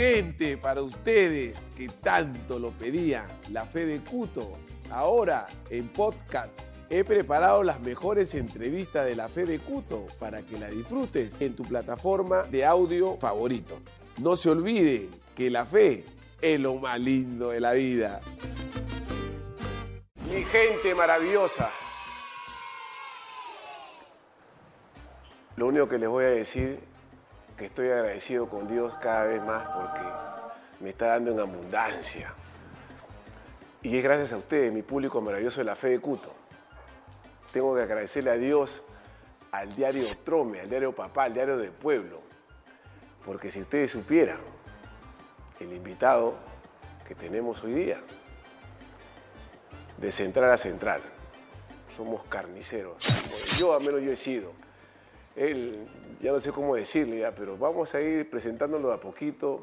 gente, para ustedes que tanto lo pedían, la fe de Cuto. Ahora en podcast he preparado las mejores entrevistas de la fe de Cuto para que la disfrutes en tu plataforma de audio favorito. No se olvide que la fe es lo más lindo de la vida. Mi gente maravillosa. Lo único que les voy a decir que estoy agradecido con Dios cada vez más porque me está dando en abundancia. Y es gracias a ustedes, mi público maravilloso de la fe de Cuto. Tengo que agradecerle a Dios, al diario Trome, al diario Papá, al diario del Pueblo. Porque si ustedes supieran el invitado que tenemos hoy día, de central a central, somos carniceros. Yo, al menos yo he sido él, ya no sé cómo decirle pero vamos a ir presentándolo a poquito.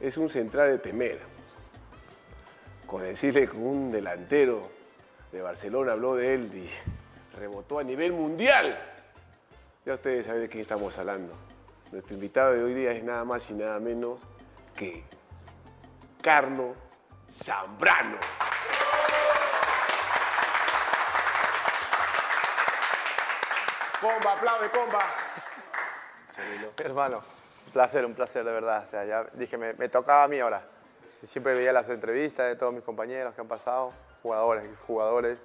Es un central de temer. Con decirle que un delantero de Barcelona habló de él y rebotó a nivel mundial. Ya ustedes saben de quién estamos hablando. Nuestro invitado de hoy día es nada más y nada menos que Carlos Zambrano. Comba, aplaude, comba. Hermano, un placer, un placer de verdad. O sea, ya dije, me, me tocaba a mí ahora. Siempre veía las entrevistas de todos mis compañeros que han pasado, jugadores, exjugadores.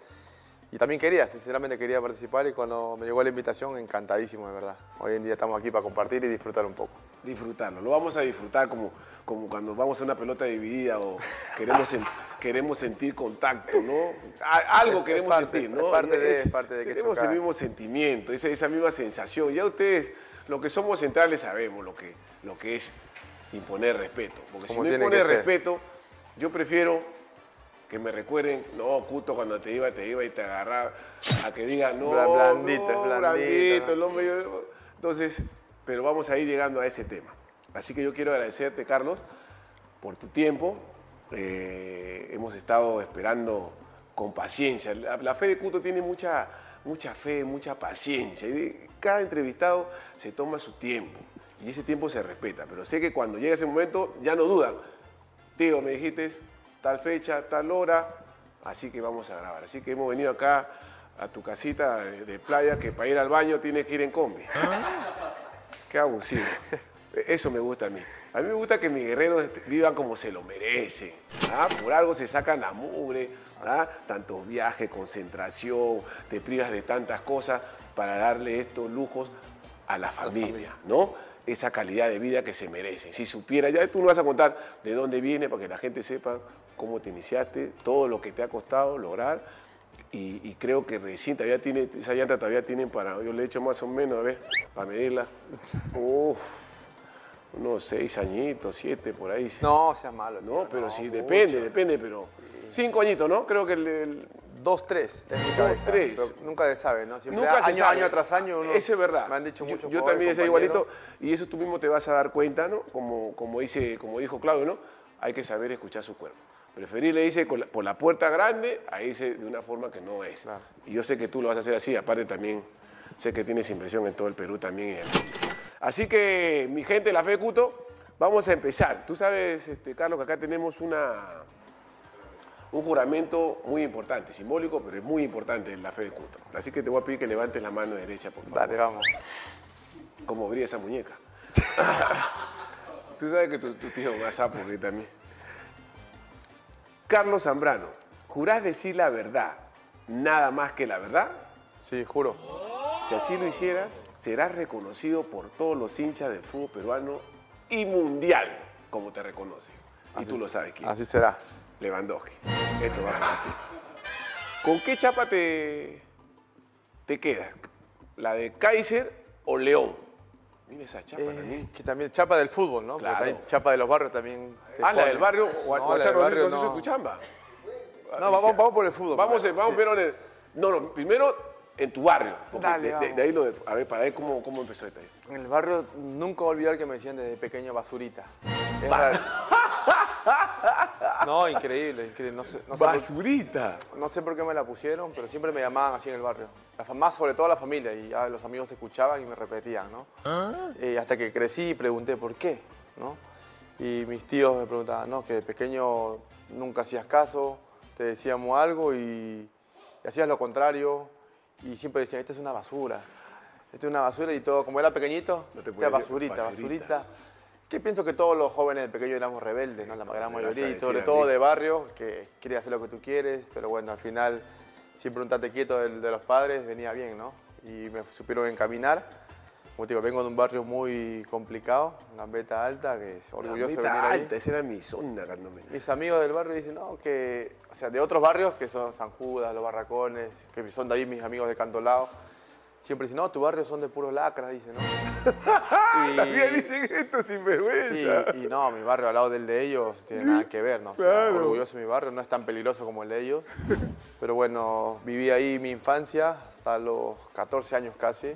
Y también quería, sinceramente quería participar y cuando me llegó la invitación, encantadísimo, de verdad. Hoy en día estamos aquí para compartir y disfrutar un poco. Disfrutarlo, lo vamos a disfrutar como, como cuando vamos a una pelota dividida o queremos, queremos sentir contacto, ¿no? Algo queremos parte- sentir, ¿no? es parte de- Es- parte de que Tenemos el chocar. mismo sentimiento, esa, esa misma sensación. Ya ustedes, lo que somos centrales, sabemos lo que, lo que es imponer respeto. Porque si no impones respeto, yo prefiero que me recuerden, no, Cuto cuando te iba, te iba y te agarraba, a que digan, no, Bla- blandito, no, es blandito, el hombre, yo- Entonces, pero vamos a ir llegando a ese tema. Así que yo quiero agradecerte, Carlos, por tu tiempo. Eh, hemos estado esperando con paciencia. La, la fe de Cuto tiene mucha, mucha fe, mucha paciencia. Y cada entrevistado se toma su tiempo y ese tiempo se respeta. Pero sé que cuando llega ese momento ya no dudan. Tío, me dijiste tal fecha, tal hora, así que vamos a grabar. Así que hemos venido acá a tu casita de, de playa que para ir al baño tienes que ir en combi. Qué abusivo. Eso me gusta a mí. A mí me gusta que mis guerreros este, vivan como se lo merecen. ¿ah? Por algo se sacan la mugre, ¿ah? tantos viajes, concentración, te privas de tantas cosas para darle estos lujos a la familia, ¿no? Esa calidad de vida que se merecen. Si supiera, ya tú nos vas a contar de dónde viene para que la gente sepa cómo te iniciaste, todo lo que te ha costado lograr. Y, y creo que recién todavía tiene, esa llanta todavía tienen para, yo le he hecho más o menos, a ver, para medirla. Uf, unos seis añitos, siete por ahí. No, sea malo. tío, No, pero no, sí, mucho. depende, depende, pero cinco añitos, ¿no? Creo que el, el- Dos, tres, Dos, cabeza. tres. Pero nunca se sabe, ¿no? Siempre nunca se año, sabe. año tras año uno... Eso es verdad. Me han dicho Yo- mucho Yo, también decía compañeros. igualito, y eso tú mismo te vas a dar cuenta, ¿no? Como, como, dice, como dijo Claudio, ¿no? Hay que saber escuchar su cuerpo. Preferible con la- por la puerta grande a irse de una forma que no es. Claro. Y yo sé que tú lo vas a hacer así, aparte también sé que tienes impresión en todo el Perú también y en el mundo. Así que, mi gente, la fe de Cuto, vamos a empezar. Tú sabes, este, Carlos, que acá tenemos una, un juramento muy importante, simbólico, pero es muy importante en la fe de Cuto. Así que te voy a pedir que levantes la mano derecha, por favor. Dale, vamos. Cómo brilla esa muñeca. Tú sabes que tu, tu tío va a sapo que también. Carlos Zambrano, ¿jurás decir la verdad, nada más que la verdad? Sí, juro. Si así lo hicieras, serás reconocido por todos los hinchas del fútbol peruano y mundial, como te reconocen. Y tú lo sabes quién. Así será. Lewandowski. Esto va para ti. ¿Con qué chapa te, te quedas? ¿La de Kaiser o León? Mira esa chapa también. Eh, que también chapa del fútbol, ¿no? Claro. también chapa de los barrios también. Ah, la del barrio. O, No, o la del barrio no tu chamba. No, vamos, vamos por el fútbol. Vamos, primero. vamos Sí. pero No, no, primero en tu barrio. Dale, de, de- vamos. de ahí lo de, A ver, para ver cómo, cómo empezó esto. En el barrio nunca voy a olvidar que me decían desde pequeño basurita. Es raro. No, increíble, increíble. No sé, no, sé por, Basurita. no sé por qué me la pusieron, pero siempre me llamaban así en el barrio. La más sobre todo la familia, y ya los amigos escuchaban y me repetían, ¿no? Y hasta que crecí y pregunté por qué, ¿no? Y mis tíos me preguntaban, no, que de pequeño nunca hacías caso, te decíamos algo y, y hacías lo contrario. Y siempre decían, esta es una basura. Esta es una basura y todo, como era pequeñito, No te era basurita, basurita. basurita. Que pienso que todos los jóvenes de pequeño éramos rebeldes, ¿no? la gran mayoría, y sobre todo de barrio, que quería hacer lo que tú quieres, pero bueno, al final siempre un tate quieto del- de, los padres venía bien, ¿no? Y me supieron encaminar. Como te digo, vengo de un barrio muy complicado, Gambeta Alta, que es orgulloso de venir ahí. esa era mi zona cuando me... Mis amigos del barrio dicen, no, que, o sea, de otros barrios, que son San Judas, Los Barracones, que son de ahí mis amigos de Cantolao, siempre dicen, no, tu barrio son de puros lacras, dicen, ¿no? Y- También dicen esto sin Sí, vergüenza. y no, mi barrio al lado del de ellos tiene nada que ver, ¿no? O sea, Claro. orgulloso de mi barrio, no es tan peligroso como el de ellos. Pero bueno, viví ahí mi infancia hasta los 14 años casi,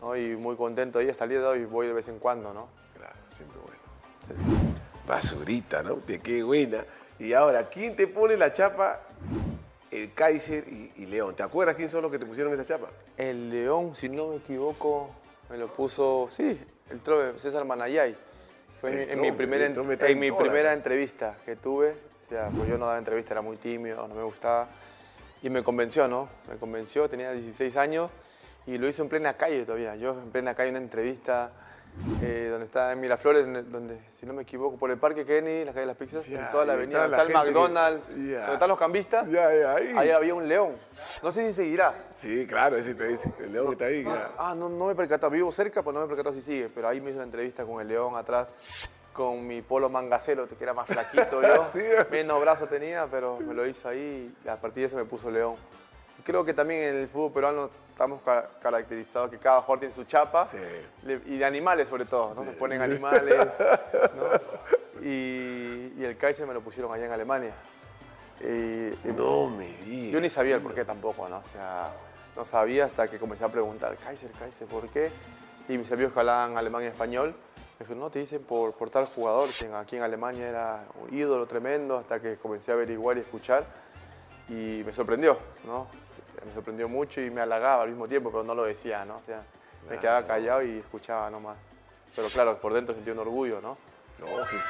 ¿no? Y muy contento ahí, hasta el día de hoy voy de vez en cuando, ¿no? Claro, siempre bueno. Basurita, ¿no? De qué buena. Y ahora, ¿quién te pone la chapa? El Kaiser y, y León. ¿Te acuerdas quién son los que te pusieron esa chapa? El León, si no me equivoco, me lo puso, sí, el Trove, César Manayay. Fue en, en mi primera, en mi primera entrevista que tuve. O sea, pues yo no daba entrevista, era muy tímido, no me gustaba. Y me convenció, ¿no? Me convenció, tenía 16 años y lo hizo en plena calle todavía. Yo en plena calle una entrevista eh, donde está en Miraflores, donde, si no me equivoco, por el Parque Kenny, la calle de las pizzas, en toda la avenida, está donde la está el que- McDonald's, donde están los cambistas, ahí. ahí había un león. No sé si seguirá. Sí, claro, ese te dice. El León que está ahí. claro. Ah, no, no me percató. Vivo cerca, pues no me percató si sigue. Pero ahí me hizo una entrevista con el león atrás, con mi polo mangacero, que era más flaquito yo. Sí. Menos brazos tenía, pero me lo hizo ahí y a partir de eso me puso león. Creo que también en el fútbol peruano estamos ca- caracterizados que cada jugador tiene su chapa. Sí. Le- y de animales sobre todo, ¿no? Nos ponen animales, ¿no? Y, y el Kaiser me lo pusieron allá en Alemania. Y No me digas. yo ni sabía el por qué tampoco, ¿no? O sea, no sabía hasta que comencé a preguntar, Kaiser, Kaiser, ¿por qué? Y mis amigos que hablaban alemán y español, me dijeron, no, te dicen por, por tal jugador, que aquí en Alemania era un ídolo tremendo, hasta que comencé a averiguar y escuchar. Y me sorprendió, ¿no? Me sorprendió mucho y me halagaba al mismo tiempo, pero no lo decía, ¿no? O sea, me quedaba callado y escuchaba nomás. Pero claro, por dentro sentí un orgullo, ¿no? Lógico,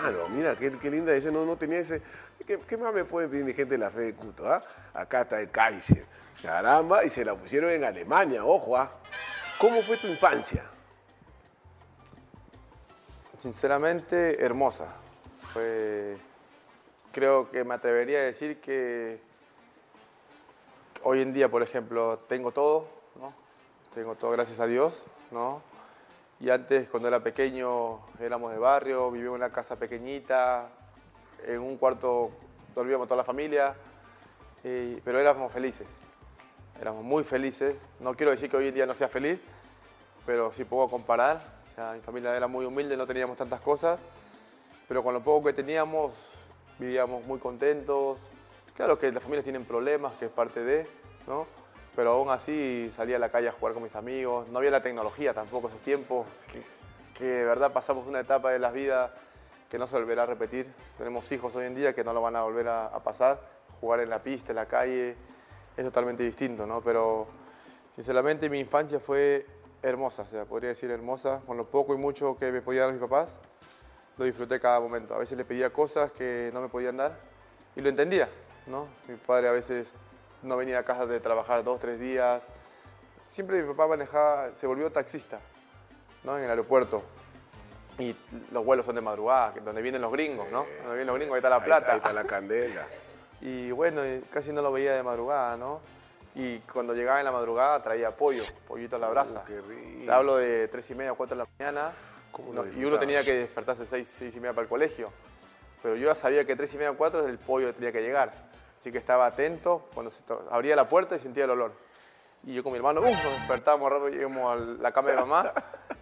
claro, mira, qué, qué linda ese, no, no tenía ese. ¿Qué, qué más me pueden pedir mi gente de la fe de Cuto? ah? Acá está el Kaiser. Caramba, y se la pusieron en Alemania, ojo, ¿ah? ¿Cómo fue tu infancia? Sinceramente, hermosa. Fue, creo que me atrevería a decir que hoy en día, por ejemplo, tengo todo, ¿no? Tengo todo gracias a Dios, ¿no? Y antes, cuando era pequeño, éramos de barrio, vivíamos en una casa pequeñita, en un cuarto dormíamos toda la familia, pero éramos felices. Éramos muy felices. No quiero decir que hoy en día no sea feliz, pero sí puedo comparar. Mi familia era muy humilde, no teníamos tantas cosas, pero con lo poco que teníamos vivíamos muy contentos. Claro que las familias tienen problemas, que es parte de, ¿no? Pero aún así salía a la calle a jugar con mis amigos. No había la tecnología tampoco esos tiempos, que, que de verdad pasamos una etapa de la vida que no se volverá a repetir. Tenemos hijos hoy en día que no lo van a volver a, a pasar. Jugar en la pista, en la calle, es totalmente distinto, ¿no? Pero sinceramente mi infancia fue hermosa, o sea, podría decir hermosa, con lo poco y mucho que me podían dar mis papás, lo disfruté cada momento. A veces le pedía cosas que no me podían dar y lo entendía, ¿no? Mi padre a veces no venía a casa de trabajar dos, tres días. Siempre mi papá manejaba, se volvió taxista, ¿no? En el aeropuerto. Y los vuelos son de madrugada, que- donde vienen los gringos, ¿no? Donde vienen los gringos, ahí está la Ahí plata. está, ahí está la candela. Y bueno, y casi no lo veía de madrugada, ¿no? Y cuando llegaba en la madrugada traía pollo, pollito a la brasa. qué rico. Te hablo de tres y media, cuatro de la mañana. ¿Cómo no, y uno tenía que despertarse seis, seis y media para el colegio. Pero yo ya sabía que tres y media, cuatro el pollo tenía que llegar. Así que estaba atento cuando se abría la puerta y sentía el olor. Y yo con mi hermano, ¡uh! nos despertábamos rápido, llegamos a la cama de mamá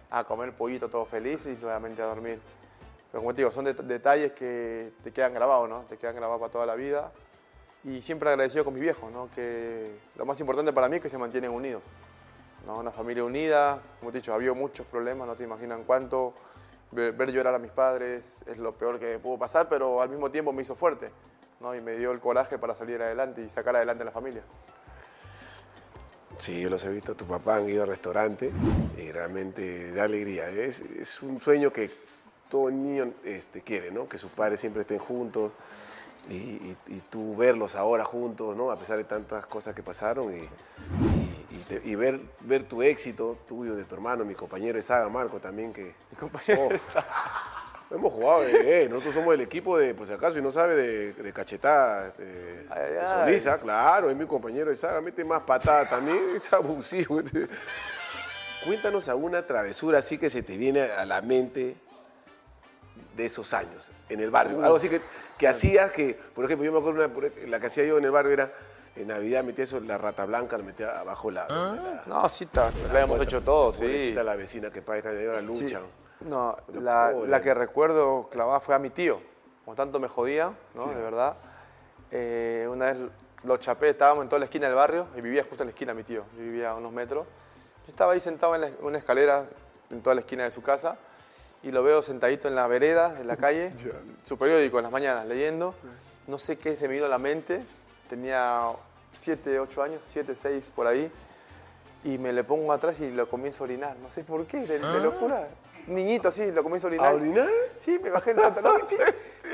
a comer pollito todos felices y nuevamente a dormir. Pero como te digo, son det- detalles que te quedan grabados, ¿no? Te quedan grabados para toda la vida. Y siempre agradecido con mis viejos, ¿no? Que lo más importante para mí es que se mantienen unidos. ¿no? Una familia unida, como te he dicho, había muchos problemas, no te imaginan cuánto. Ver, ver llorar a mis padres es lo peor que pudo pasar, pero al mismo tiempo me hizo fuerte, ¿no? Y me dio el coraje para salir adelante y sacar adelante a la familia. Sí, yo los he visto, tu papá han ido al restaurante y realmente da alegría. Es, es un sueño que todo niño este, quiere, ¿no? Que sus padres siempre estén juntos y, y- y tú verlos ahora juntos, ¿no? A pesar de tantas cosas que pasaron y ver, ver tu éxito tuyo, de tu hermano, mi compañero de saga, Marco, también que... Mi compañero Oh. Hemos jugado, eh, nosotros somos el equipo de, por si acaso, y no sabe, de, de cachetada, este, de Ay, ay, Solisa, claro, es mi compañero de saga, mete más patada también, es abusivo. este. Cuéntanos alguna travesura así que se te viene a la mente de esos años, en el barrio. Algo así que, que hacías que, por ejemplo, yo me acuerdo, una, la que hacía yo en el barrio era, en Navidad metía eso, la rata blanca, la metía abajo la... la- No, sí, ta- lo hemos hecho todos, sí. la vecina que padre de ahora Sí. No, la, la que recuerdo clavada fue a mi tío. Como tanto me jodía, ¿no? De verdad. Eh, una vez lo chapé, estábamos en toda la esquina del barrio y vivía justo en la esquina mi tío. Yo vivía a unos metros. Yo estaba ahí sentado en la- una escalera en toda la esquina de su casa y lo veo sentadito en la vereda, en la calle, su periódico en las mañanas, leyendo. No sé qué se me vino a la mente. Tenía 7, 8 años, 7, 6 por ahí y me le pongo atrás y lo comienzo a orinar. No sé por qué, de, de locura. Niñito así, lo comienzo a orinar. ¿A orinar? Sí, me bajé el pantalón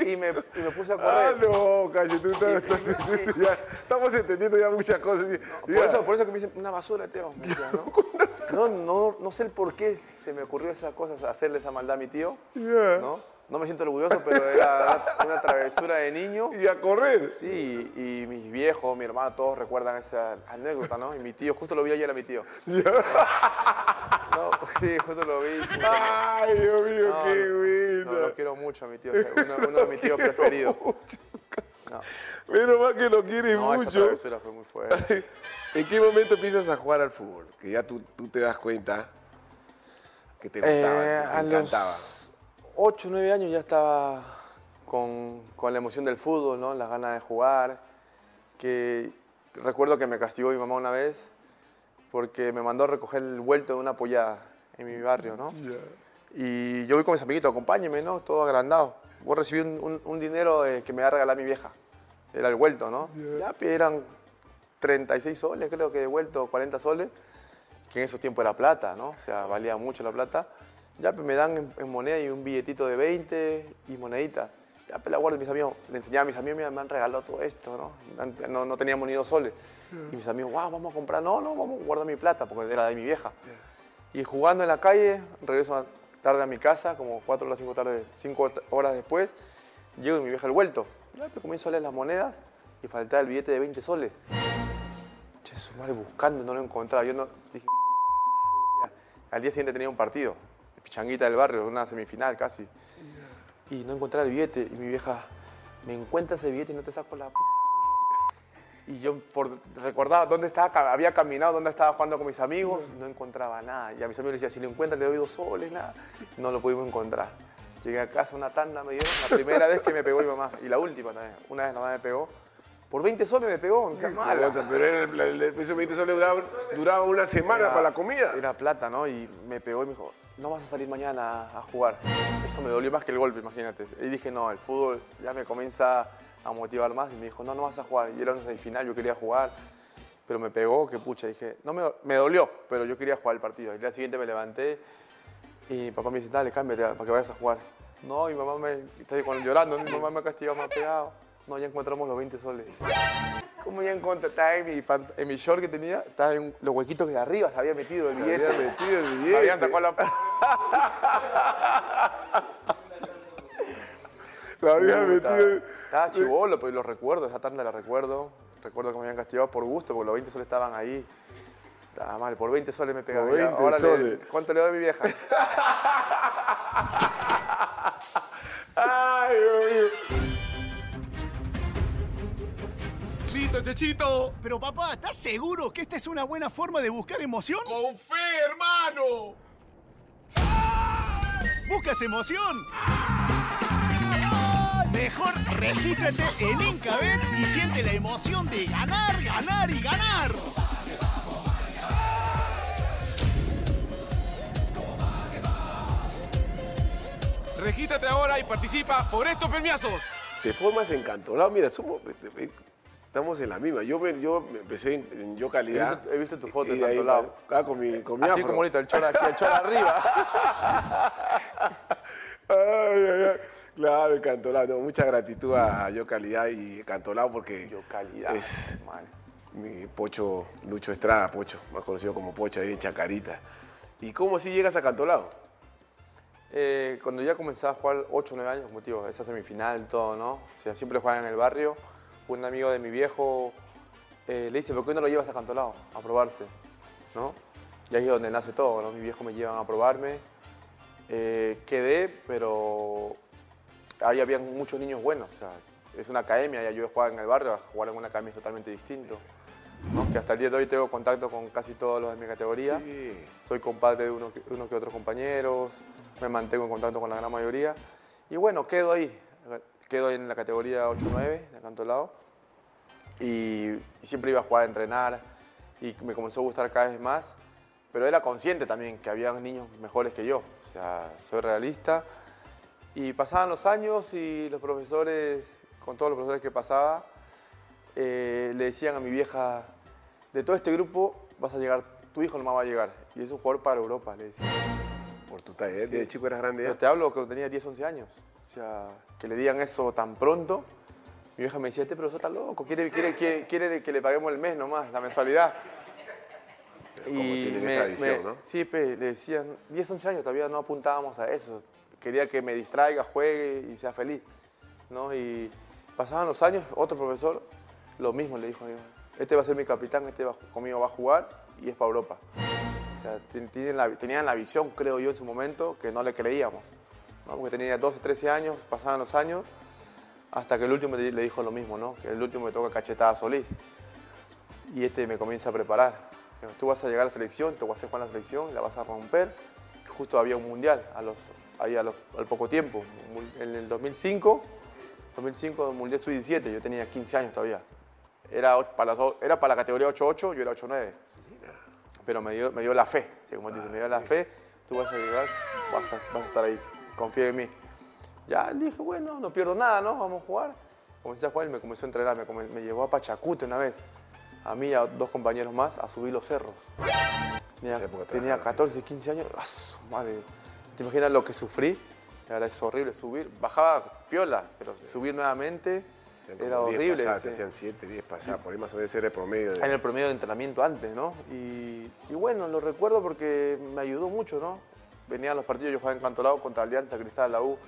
y me, y me puse a Ah, correr. no, calle, tú estás, estás entendiendo ya- estamos entendiendo ya muchas cosas. Por eso, por eso que me dicen, una basura, Teo. me decía, ¿no? No, no, no sé el por qué se me ocurrió esas cosas, hacerle esa maldad a mi tío. ¿no? No me siento orgulloso, pero era una, travesura de niño. Y a correr. Sí, y mis viejos, mi hermano, todos recuerdan esa anécdota, ¿no? Y mi tío, justo lo vi ayer a mi tío. No, sí, justo lo vi. Ay, Dios mío, no, qué no, bueno. no, lo quiero mucho a mi tío, uno, uno de mis tíos preferidos. No, Menos mal que lo quieres no esa mucho. travesura fue muy fuerte. ¿En qué momento empiezas a jugar al fútbol? Que ya tú, tú te das cuenta que te gustaba, Eh, que te a encantaba. los 8, 9 años ya estaba con, con la emoción del fútbol, ¿no? las ganas de jugar. Que recuerdo que me castigó mi mamá una vez porque me mandó a recoger el vuelto de una pollada en mi barrio. ¿no? Y yo voy con mis amiguitos, acompáñenme, ¿no? todo agrandado. Voy a recibir un, un- un dinero eh, que me va a regalar mi vieja. Era el vuelto, ¿no? Ya pues, eran 36 soles, creo que de vuelto, 40 soles que en esos tiempos era plata, ¿no? O sea, valía mucho la plata. Ya pues, me dan en, en moneda y un billetito de 20 y monedita. Ya pues la guardo mis amigos, le enseñaba a mis amigos, mira, me han regalado todo esto, ¿no? Antes No, no teníamos ni dos soles. Y mis amigos, wow, vamos a comprar. No, no, vamos a guardar mi plata, porque era de mi vieja. Y jugando en la calle, regreso tarde a mi casa, como 4 horas, 5 tarde, cinco horas después, llego y mi vieja el vuelto. Ya pues comienzo a leer las monedas y faltaba el billete de 20 soles. Che, su madre buscando, no lo encontraba. Yo no, dije, al día siguiente tenía un partido, Pichanguita del barrio, una semifinal casi. Y no encontraba el billete. Y mi vieja, me encuentras ese billete y no te saco la p-". Y yo por, recordaba dónde estaba, había caminado, dónde estaba jugando con mis amigos, no encontraba nada. Y a mis amigos les decía, si lo encuentras le doy dos soles, nada. No lo pudimos encontrar. Llegué a casa, una tanda me dieron, la primera vez que me pegó mi mamá. Y la última también. Una vez la mamá me pegó. Por 20 soles me pegó, no seas mala. Pero el, el, el- esos 20 soles duraba, duraba una semana Era- para la comida. Era plata, ¿no? Y me pegó y me dijo, no vas a salir mañana a, jugar. Eso me dolió más que el golpe, imagínate. Y dije, no, el fútbol ya me comienza a motivar más. Y me dijo, no, no vas a jugar. Y era una semifinal, yo quería jugar. Pero me pegó, que pucha, dije, no me, me dolió, pero yo quería jugar el partido. Y el día siguiente me levanté y mi papá me dice, dale, cámbiate para que vayas a jugar. No, mi mamá me, estoy llorando, mi mamá me ha castigado, me ha pegado. No, ya encontramos los 20 soles. ¿Cómo ya encontré? Estaba en mi, en mi short que tenía, estaba en los huequitos que de arriba se había metido el Se billete. había metido el billete. habían sacado la... La había metido. Estaba chivolo, pero lo recuerdo, esa tanda la recuerdo. Recuerdo que me habían castigado por gusto, porque los 20 soles estaban ahí. Estaba mal, por 20 soles me pegaban. Por Ya, 20 ahora le- soles. ¿Cuánto le doy a mi vieja? Ay, Dios mío. Listo, Chechito. Pero papá, ¿estás seguro que esta es una buena forma de buscar emoción? Con fe, hermano. ¿Buscas emoción? Mejor regístrate en Incabet y siente la emoción de ganar, ganar y ganar. Regístrate ahora y participa por estos premiazos. Te formas encantolado. Mira, somos, estamos en la misma. Yo, me- yo me empecé en, en yo He calidad. visto, he visto tu foto en tanto lado. acá con mi, con mi Así afro. como ahorita, el chor aquí, el chor arriba. Ay, Claro, el Cantolao. No, mucha gratitud a Yo Calidad y Cantolao porque Yo calidad. es man. mi Pocho, Lucho Estrada, Pocho, más conocido como Pocho ahí en Chacarita. ¿Y cómo así llegas a Cantolao? Eh, cuando ya comenzaba a jugar 8 o 9 años, como te digo, esa semifinal, todo, ¿no? O sea, siempre jugaba en el barrio. Un amigo de mi viejo eh, le dice, ¿por qué no lo llevas a Cantolao a probarse? ¿No? Y ahí es donde nace todo, ¿no? Mi viejo me llevan a probarme. Eh, quedé, pero ahí había muchos niños buenos. O sea, es una academia, ya yo jugaba en el barrio, jugar en una academia es totalmente distinto. ¿no? Que hasta el día de hoy tengo contacto con casi todos los de mi categoría. Sí. Soy compadre de unos que, unos que otros compañeros, me mantengo en contacto con la gran mayoría. Y bueno, quedo ahí, quedo en la categoría 8-9 de Cantolao. Y, y siempre iba a jugar, a entrenar, y me comenzó a gustar cada vez más. Pero era consciente también que había niños mejores que yo, o sea, soy realista. Y pasaban los años y los profesores, con todos los profesores que pasaba, eh, le decían a mi vieja, de todo este grupo vas a llegar, tu hijo nomás va a llegar. Y es un jugador para Europa, le decían. Por tu talla, ¿eh? ¿De chico eras grande ya? Pero te hablo cuando tenía 10, 11 años. O sea, que le digan eso tan pronto. Mi vieja me decía, este profesor está loco, quiere, quiere, quiere, quiere que le paguemos el mes nomás, la mensualidad. Como tienen esa visión, ¿no? Sí, pe, le decían, 10, 11 años todavía no apuntábamos a eso. Quería que me distraiga, juegue y sea feliz. ¿no? Y pasaban los años, otro profesor, lo mismo le dijo a mi hijo, este va a ser mi capitán, este va- conmigo va a jugar y es para Europa. O sea, ten- tienen la- tenían la visión, creo yo, en su momento, que no le creíamos. ¿No? Porque tenía 12, 13 años, pasaban los años, hasta que el último le dijo lo mismo, ¿no? Que el último me toca cachetada a Solís. Y este me comienza a preparar. Tú vas a llegar a la selección, te vas a jugar en la selección, la vas a romper. Justo había un mundial a los, ahí a los- al poco tiempo. En el 2005, 2005 Mundial Sub-17, yo tenía 15 años todavía. Era para, las o- era para la categoría 8-8, yo era 8-9. Pero me dio, me dio la fe, ¿sí? como dice, me dio la fe, tú vas a llegar, vas a, vas a estar ahí, confía en mí. Ya le dije, bueno, no pierdo nada, ¿no? Vamos a jugar. Comencé a jugar y me comenzó a entrenar, me, come- me llevó a Pachacute una vez, a mí y a dos compañeros más, a subir los cerros. Tenía, tenía trabajaban así. 14, 15 años, ¡ah, su madre! ¿Te imaginas lo que sufrí? Verdad es horrible subir. Bajaba piola, pero subir nuevamente era 10 horrible. pasadas, te sí. hacían 7, 10 pasadas, por ahí más o menos era el promedio. de- En el promedio de entrenamiento antes, ¿no? Y, y bueno, lo recuerdo porque me ayudó mucho, ¿no? Venían los partidos, yo jugaba en Cantolao contra Alianza Cristal, la U,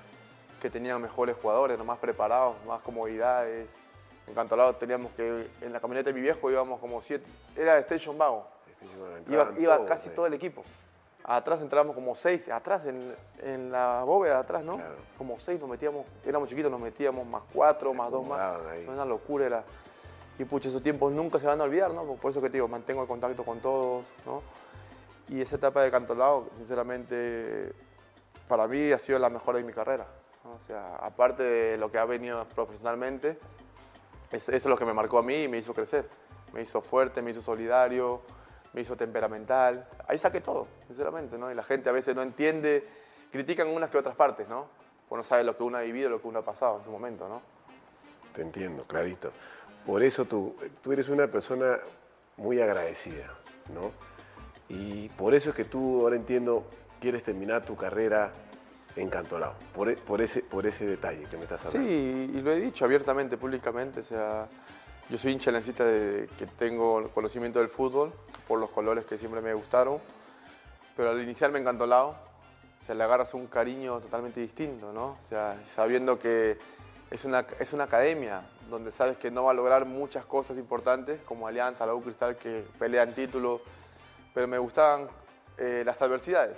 que tenían mejores jugadores, más preparados, más comodidades. En Cantolao teníamos que, en la camioneta de mi viejo íbamos como siete, era Station Vago, iba, Entraban iba todos, casi eh. todo el equipo. Atrás entrábamos como seis, atrás en, en la bóveda de atrás, ¿no? Claro. Como seis nos metíamos, éramos chiquitos, nos metíamos más cuatro, más dos más. ahí. Una locura era. Y pucha, esos tiempos nunca se van a olvidar, ¿no? Por eso que te digo, mantengo el contacto con todos, ¿no? Y esa etapa de Cantolao, sinceramente, para mí ha sido la mejor de mi carrera. O sea, aparte de lo que ha venido profesionalmente, es- eso es lo que me marcó a mí y me hizo crecer. Me hizo fuerte, me hizo solidario, me hizo temperamental. Ahí saqué todo, sinceramente, ¿no? Y la gente a veces no entiende, critican unas que otras partes, ¿no? Pues no sabe lo que uno ha vivido, lo que uno ha pasado en su momento, ¿no? Te entiendo, clarito. Por eso tú, tú eres una persona muy agradecida, ¿no? Y por eso es que tú, ahora entiendo, quieres terminar tu carrera en Cantolao, por, e- por, ese, por ese detalle que me estás hablando. Sí, y lo he dicho abiertamente, públicamente. O sea, yo soy hincha lancista que tengo conocimiento del fútbol por los colores que siempre me gustaron. Pero al iniciarme en Cantolao, o sea, le agarras un cariño totalmente distinto, ¿no? O sea, sabiendo que es una, es una academia donde sabes que no va a lograr muchas cosas importantes, como Alianza, la U Cristal, que pelean títulos, pero me gustaban eh, las adversidades.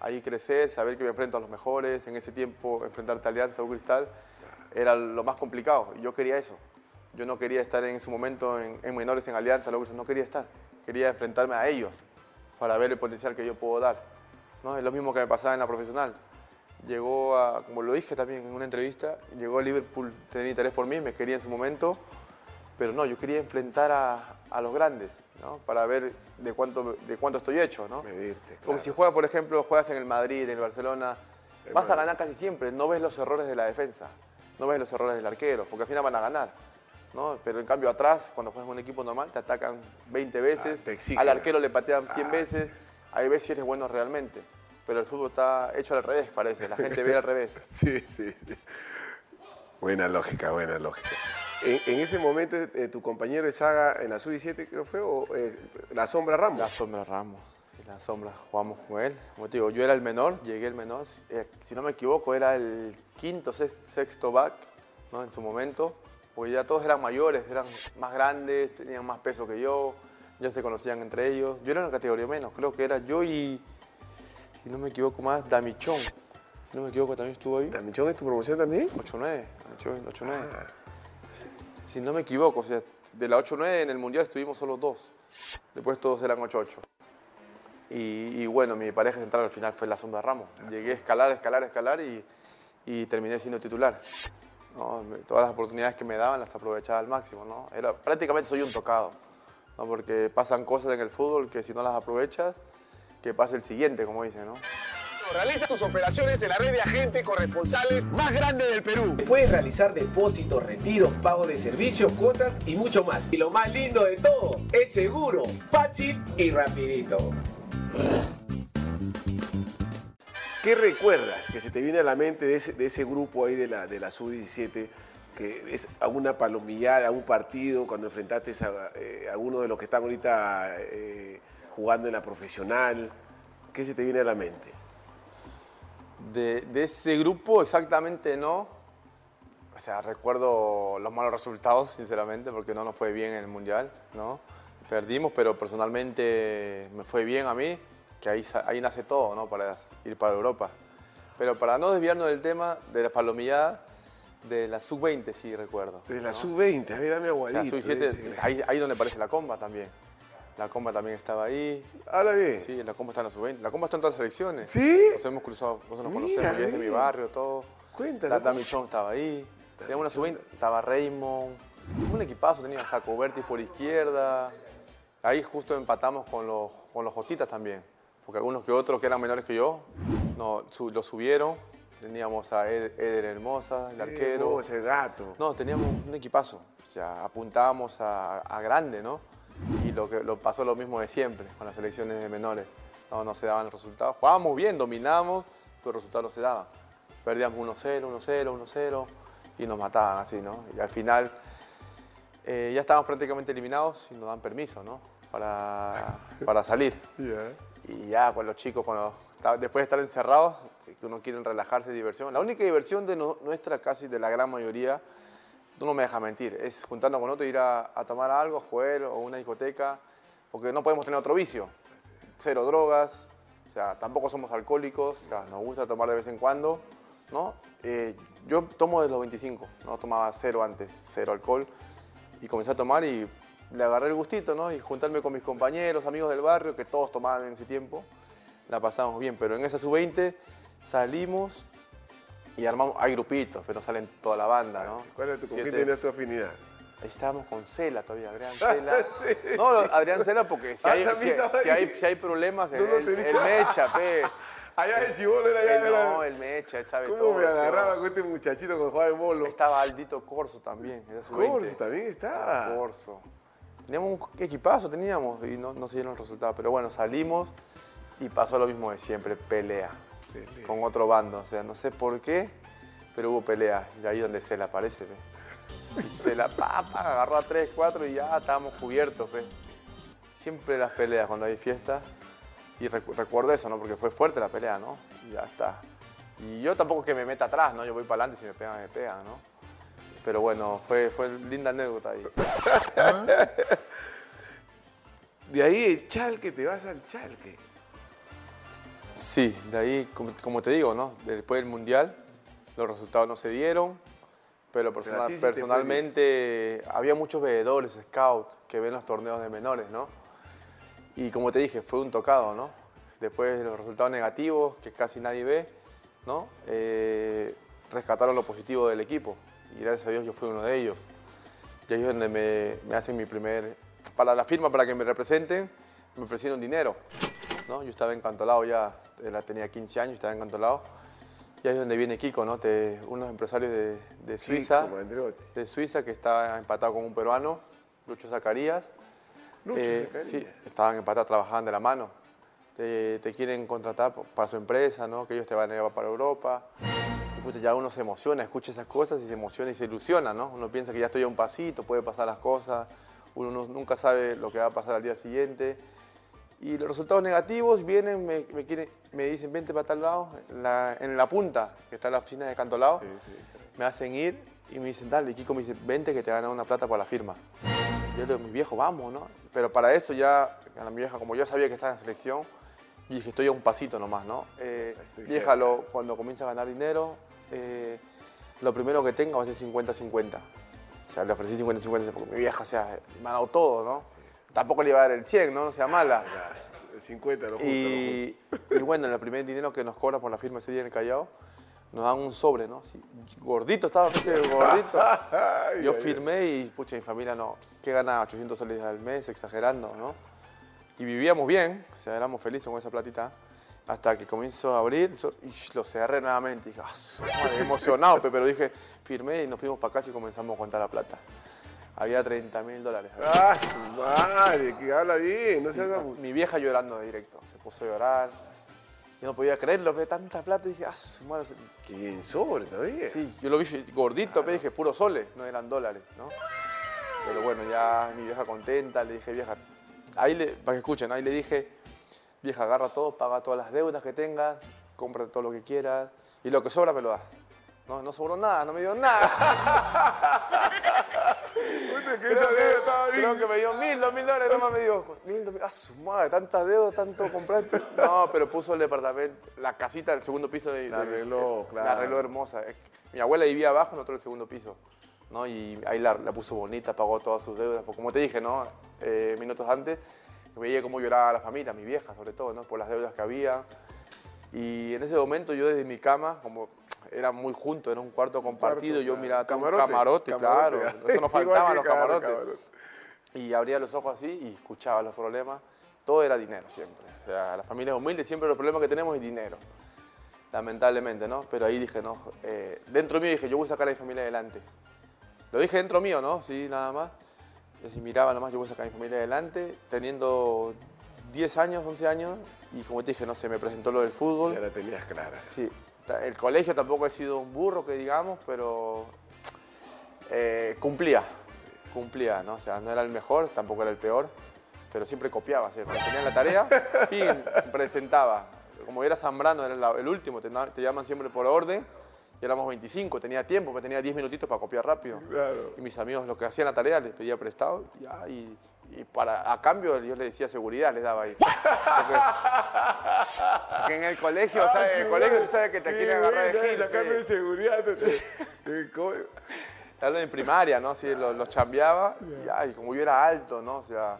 Ahí crecer, saber que me enfrento a los mejores, en ese tiempo enfrentarte a Alianza o Cristal era lo más complicado yo quería eso. Yo no quería estar en ese momento en, en menores en Alianza, luego no quería estar. Quería enfrentarme a ellos para ver el potencial que yo puedo dar. ¿no? Es lo mismo que me pasaba en la profesional. Llegó a, como lo dije también en una entrevista, llegó a Liverpool, tenía interés por mí, me quería en su momento, pero no, yo quería enfrentar a los grandes, ¿no? para ver de cuánto, de cuánto estoy hecho. ¿no? Medirte, Como claro. si juegas, por ejemplo, juegas en el Madrid, en el Barcelona, Es vas a ganar casi siempre, no ves los errores de la defensa, no ves los errores del arquero, porque al final van a ganar. ¿no? Pero en cambio atrás, cuando juegas en un equipo normal, te atacan 20 veces, Ah, exigen. al arquero le patean 100 Ah, veces, ahí ves si eres bueno realmente. pero el fútbol está hecho al revés, parece. La gente ve al revés. Sí, sí, sí. Buena lógica, buena lógica. En, en ese momento, eh, tu compañero de saga en la sub-17, creo fue, o eh, la sombra Ramos. La sombra Ramos. En la sombra jugamos con él. Como te digo, yo era el menor, llegué el menor. eh, si no me equivoco, era el quinto, sex- sexto back ¿no? en su momento. Porque ya todos eran mayores, eran más grandes, tenían más peso que yo, ya se conocían entre ellos. Yo era una categoría menos, creo que era yo y, si no me equivoco más, Damichón. Si no me equivoco, también estuvo ahí. ¿La Michón es tu promoción también? 8-9, 8-9. Si no me equivoco, o sea, de la 8-9 en el Mundial estuvimos solo dos. Después todos eran 8-8. Y, y bueno, mi pareja central al final fue la Sombra Ramos. Llegué a escalar, escalar, escalar y, y terminé siendo titular. Todas las oportunidades que me daban las aprovechaba al máximo. ¿no? Era, prácticamente soy un tocado, ¿no? porque pasan cosas en el fútbol que si no las aprovechas, que pase el siguiente, como dicen. ¿no? Realiza tus operaciones en la red de agentes corresponsales más grande del Perú. Puedes realizar depósitos, retiros, pago de servicios, cuotas y mucho más. Y lo más lindo de todo, es seguro, fácil y rapidito. ¿Qué recuerdas que se te viene a la mente de ese, grupo ahí de la, de la sub-17? Que es a una palomillada, a un partido, cuando enfrentaste a, eh, uno de los que están ahorita eh, jugando en la profesional. ¿Qué se te viene a la mente? De, de ese grupo exactamente no. O sea, recuerdo los malos resultados, sinceramente, porque no nos fue bien en el Mundial, ¿no? Perdimos, pero personalmente me fue bien a mí, que ahí, ahí nace todo, ¿no? Para ir para Europa. Pero para no desviarnos del tema de la palomillada, de la sub-20 sí recuerdo. De la ¿no? sub-20, a ver, dame O sea, aguadito. sub-17, ese. ahí, ahí donde aparece la comba también. La comba también estaba ahí. Habla bien. Sí, la comba está en la sub-20. La comba está en todas las selecciones. ¿Sí? Nos hemos cruzado, nos Mira, conocemos, y es de mi barrio, todo. Cuéntalo. La Damichón estaba ahí. Teníamos una sub-20, estaba Raymond. Un equipazo, tenía Saco Bertis por izquierda. Ahí justo empatamos con los, con los Jotitas también. Porque algunos que otros que eran menores que yo, no, su- lo subieron. Teníamos a Ed- Eder Hermosa, el arquero. Oh, ese gato. No, teníamos un equipazo. O sea, apuntábamos a, a grande, ¿no? Y lo que lo pasó lo mismo de siempre con las selecciones de menores. No, no se daban los resultados. Jugábamos bien, dominábamos, pero los resultados no se daban. Perdíamos 1-0, 1-0, 1-0 y nos mataban así, ¿no? Y al final eh, ya estábamos prácticamente eliminados y nos dan permiso, ¿no? Para, para salir. Ya. Y ya con los chicos, cuando, está- después de estar encerrados, que uno quiere relajarse, diversión. La única diversión de no- nuestra, casi de la gran mayoría, no me dejas mentir, es juntarnos con otro, ir a, tomar algo, jugar o una discoteca, porque no podemos tener otro vicio. Cero drogas, o sea, tampoco somos alcohólicos, o sea, nos gusta tomar de vez en cuando, ¿no? Eh, yo tomo de los 25, no tomaba cero antes, cero alcohol, y comencé a tomar y le agarré el gustito, ¿no? Y juntarme con mis compañeros, amigos del barrio, que todos tomaban en ese tiempo, la pasamos bien, pero en esa sub-20 salimos y armamos, hay grupitos, pero no salen toda la banda, ¿no? ¿Cuál es tu, ¿Con Siete- tenías tu afinidad? Ahí estábamos con Cela todavía, Adrián Cela. No, no, Adrián Cela porque si Ah, hay, si, si hay, si hay problemas, No el, lo el- tenía. el Mecha, pe. Allá de Chibolo era allá. Él no, el Mecha, él sabe todo. ¿Cómo me agarraba con este muchachito cuando jugaba en bolo? Estaba Aldito Corso también, era su 20. Corso también estaba. Ah, Corso. Teníamos un equipazo, teníamos, y no, no se dieron los resultados. Pero bueno, salimos y pasó lo mismo de siempre, pelea. Pelea. Con otro bando, o sea, no sé por qué, pero hubo pelea. Y ahí donde se la aparece, pe. Y se la papa, agarró a 3, 4 y ya estábamos cubiertos, pe. Siempre las peleas cuando hay fiesta. Y recu- recuerdo eso, ¿no? Porque fue fuerte la pelea, ¿no? Y ya está. Y yo tampoco que me meta atrás, ¿no? Yo voy para adelante, si me pegan, me pegan, ¿no? Pero bueno, fue, fue linda anécdota ahí. De ahí el Chalque, te vas al Chalque. Sí, de ahí, como, como te digo, ¿no? Después del Mundial, los resultados no se dieron, pero personal- personalmente había muchos veedores, scouts, que ven los torneos de menores, ¿no? Y como te dije, fue un tocado, ¿no? Después de los resultados negativos, que casi nadie ve, ¿no? Eh, rescataron lo positivo del equipo. Y gracias a Dios yo fui uno de ellos. Y ahí es donde me, me hacen mi primer... Para la firma, para que me representen, me ofrecieron dinero. ¿No? Yo estaba encantolado ya, eh, la tenía 15 años, estaba encantolado. Y ahí es donde viene Kiko, ¿no? Te- unos empresarios de, de Suiza, Andreotti. de Suiza que está empatado con un peruano, Lucho Zacarías. Lucho Eh, Zacarías. Sí, estaban empatados, trabajaban de la mano. te, te quieren contratar para su empresa, ¿no? Que ellos te van a llevar para Europa. Ya uno se emociona, escucha esas cosas y se emociona y se ilusiona, ¿no? Uno piensa que ya estoy a un pasito, puede pasar las cosas, uno no- nunca sabe lo que va a pasar al día siguiente. Y los resultados negativos vienen, me, me, quieren- me dicen, vente para tal lado, en la, en la punta, que está la oficina de Cantolao, me hacen ir y me dicen, dale, Kiko me dice, vente que te van a dar una plata por la firma. Yo le digo, mi viejo, vamos, ¿no? Pero para eso ya, a la mi vieja, como yo sabía que estaba en selección, dije, estoy a un pasito nomás, ¿no? Eh, vieja, lo- cuando comienza a ganar dinero, eh, lo primero que tenga va a ser 50-50. O sea, le ofrecí 50-50 porque mi vieja, o sea, me ha dado todo, ¿no? Tampoco le iba a dar el 100, ¿no? No sea mala. El 50, lo justo, Y, y bueno, en el primer dinero que nos cobra por la firma ese día en el Callao, nos dan un sobre, ¿no? Sí, gordito estaba, ese gordito. Yo firmé y, pucha, mi familia no, que gana 800 soles al mes, exagerando, ¿no? Y vivíamos bien, o sea, éramos felices con esa platita, hasta que comenzó a abrir y lo cerré nuevamente. Y dije, "Ah, su madre", emocionado, pe, pero dije, firmé y nos fuimos para casa y comenzamos a contar la plata. Había 30 mil dólares. Ah, su madre, que habla bien, no seas abu- Mi vieja llorando de directo, se puso a llorar. Yo no podía creerlo, ve tanta plata. Y dije, ah, su madre. Que bien sobre todavía. Sí, yo lo vi gordito, pero dije, puro soles, no eran dólares, ¿no? Pero bueno, ya mi vieja contenta, le dije, vieja, ahí le, para que escuchen, ahí le dije, vieja, agarra todo, paga todas las deudas que tengas, compra todo lo que quieras y lo que sobra me lo das. No, no sobró nada, no me dio nada. Puta, que esa deuda estaba bien. Creo que me dio mil, dos mil dólares, nomás me dio. Mil, dos mil, ah, su madre, tantas deudas, tanto compraste. No, pero puso el departamento, la casita del segundo piso de. La arregló, claro. La arregló hermosa. Mi abuela vivía abajo, nosotros en el segundo piso. ¿no? Y ahí la, la puso bonita, pagó todas sus deudas. Porque como te dije, ¿no? Eh, minutos antes, veía cómo lloraba la familia, mi vieja sobre todo, ¿no? Por las deudas que había. Y en ese momento yo desde mi cama, como era muy junto, era un cuarto compartido, yo claro. miraba todo un Camarote, camarote, camarote. claro. Eso nos faltaban los camarotes. camarote. Y abría los ojos así y escuchaba los problemas. Todo era dinero siempre. O sea, las familias humildes siempre los problemas que tenemos es dinero. Lamentablemente, ¿no? Pero ahí dije, no, eh, dentro mío dije, yo voy a sacar a mi familia adelante. Lo dije dentro mío, ¿no? Sí, nada más. Y así miraba nomás, yo voy a sacar a mi familia adelante, teniendo 10 años, 11 años, y como te dije, no sé, me presentó lo del fútbol. Ya la tenías clara. Sí, el colegio tampoco he sido un burro, que digamos, pero eh, cumplía, cumplía, ¿no? O sea, no era el mejor, tampoco era el peor, pero siempre copiaba, cuando tenía la tarea, pin, presentaba. Como era Zambrano, era el último, te llaman siempre por orden, y éramos 25, tenía tiempo, pues tenía 10 minutitos para copiar rápido. Claro. Y mis amigos, lo que hacían la tarea, les pedía prestado, ya, y, y para, a cambio yo les decía seguridad, les daba ahí. Porque, porque en el colegio, ¿sabes? En el colegio tú sabes que te quieren agarrar de gil, Sacarme de seguridad. hablo en primaria, ¿no? Sí, los, los chambeaba, y, como yo era alto, ¿no? O sea,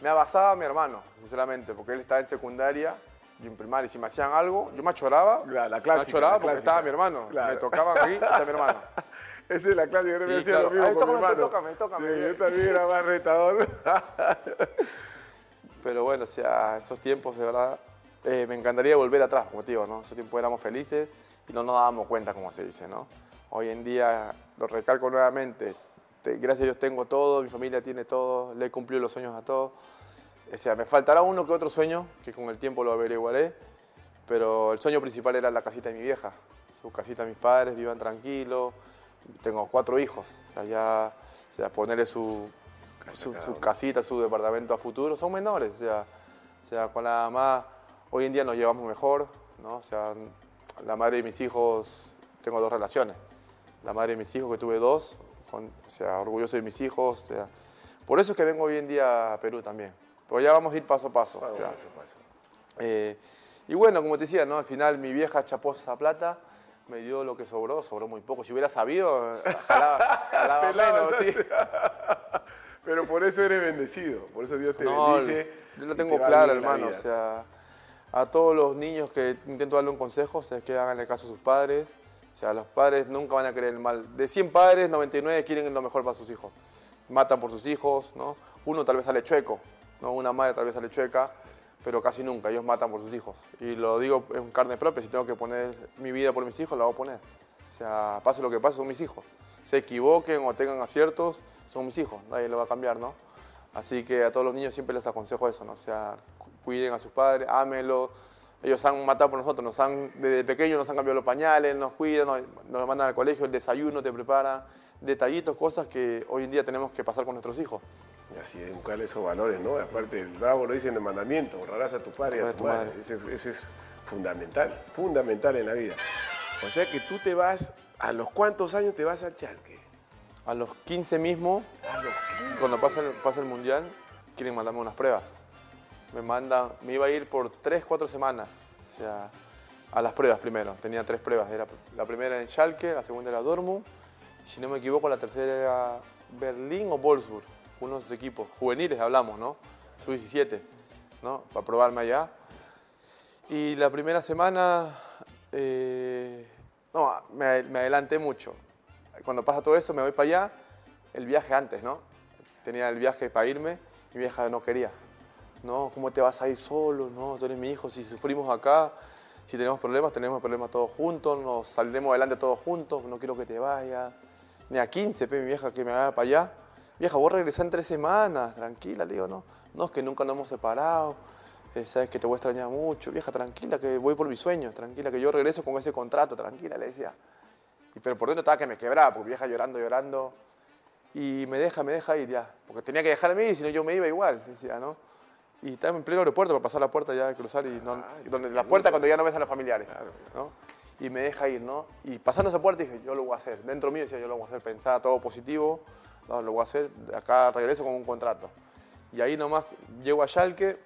me abasaba a mi hermano, sinceramente, porque él estaba en secundaria, y en primaria, si me hacían algo, yo me achoraba, La- la me clásica, achoraba la porque clásica. estaba mi hermano, Claro. me tocaban aquí, está mi hermano. Esa es la clase, yo Sí, hacía claro. lo mismo Ay, mi hermano. tócame, tócame. Sí, yo también era más retador. Pero bueno, o sea, esos tiempos, de verdad, eh, me encantaría volver atrás, como te digo, ¿no? Esos tiempos éramos felices y no nos dábamos cuenta, como se dice, ¿no? Hoy en día, lo recalco nuevamente, te- gracias a Dios tengo todo, mi familia tiene todo, le he cumplido los sueños a todos. O sea, me faltará uno que otro sueño, que con el tiempo lo averiguaré, pero el sueño principal era la casita de mi vieja, su casita mis padres, vivan tranquilos, tengo cuatro hijos, o sea, ya, o sea, ponerle su, su, su casita, su departamento a futuro, son menores, o sea, o sea, con la mamá hoy en día nos llevamos mejor, ¿no? O sea, la madre de mis hijos, tengo dos relaciones, la madre de mis hijos, que tuve dos, con- o sea, orgulloso de mis hijos, o sea, por eso es que vengo hoy en día a Perú también, porque ya vamos a ir paso a paso. o sea, Paso, paso. eh, y bueno, como te decía, ¿no? al final mi vieja chapó esa plata, me dio lo que sobró, sobró muy poco. Si hubiera sabido, jalaba, jalaba menos. sí. Pero por eso eres bendecido, por eso Dios te No, bendice. yo lo tengo te claro, hermano. O sea, a todos los niños que intento darle un consejo, es que hagan el caso a sus padres. O sea, los padres nunca van a querer el mal. De 100 padres, 99 quieren lo mejor para sus hijos. Matan por sus hijos, ¿no? Uno tal vez sale chueco, ¿no? Una madre tal vez sale chueca, pero casi nunca. Ellos matan por sus hijos. Y lo digo en carne propia, si tengo que poner mi vida por mis hijos, la voy a poner. O sea, pase lo que pase, son mis hijos. Se equivoquen o tengan aciertos, son mis hijos. Nadie lo va a cambiar, ¿no? Así que a todos los niños siempre les aconsejo eso, ¿no? O sea, cu- cuiden a sus padres, ámenlos. Ellos han matado por nosotros, nos han, desde pequeños nos han cambiado los pañales, nos cuidan, nos, nos mandan al colegio, el desayuno te preparan, detallitos, cosas que hoy en día tenemos que pasar con nuestros hijos. Y así es, buscar esos valores, ¿no? Aparte, el bravo lo dice en el mandamiento, honrarás a tu padre y a a tu madre. Eso, eso es fundamental, fundamental en la vida. O sea que tú te vas, ¿a los cuántos años te vas al Chalque? A los 15 mismo, cuando pasa el, pasa el mundial, quieren mandarme unas pruebas. Me mandan, me iba a ir por 3, 4 semanas, o sea, a las pruebas primero. Tenía tres pruebas. Era la primera en Schalke, la segunda era Dortmund, y si no me equivoco, la tercera era Berlín o Wolfsburg, unos equipos juveniles hablamos, ¿no? Sub-17, ¿no? Para probarme allá. Y la primera semana, eh, no, me, me adelanté mucho. Cuando pasa todo eso, me voy para allá, el viaje antes, ¿no? Tenía el viaje para irme, mi vieja no quería. No, ¿cómo te vas a ir solo? No, tú eres mi hijo, si sufrimos acá, si tenemos problemas, tenemos problemas todos juntos, nos saldremos adelante todos juntos, no quiero que te vayas. Ni a 15, pe, mi vieja que me vaya para allá. Vieja, vos regresás en tres semanas, tranquila, le digo, no. No, es que nunca nos hemos separado, eh, sabes que te voy a extrañar mucho. Vieja, tranquila, que voy por mis sueños, tranquila, que yo regreso con ese contrato, tranquila, le decía. Y, pero por dentro estaba que me quebraba, porque vieja llorando, llorando. Y me deja, me deja ir ya. Porque tenía que dejarme ir, si no yo me iba igual, decía, ¿no? Y estaba en pleno aeropuerto para pasar la puerta ya, cruzar y no, y donde, la puerta cuando ya no ves a los familiares, ¿no? Y me deja ir, ¿no? Y pasando esa puerta dije, yo lo voy a hacer. Dentro mío decía, yo lo voy a hacer, pensaba todo positivo, no, lo voy a hacer, acá regreso con un contrato. Y ahí nomás llego a Schalke,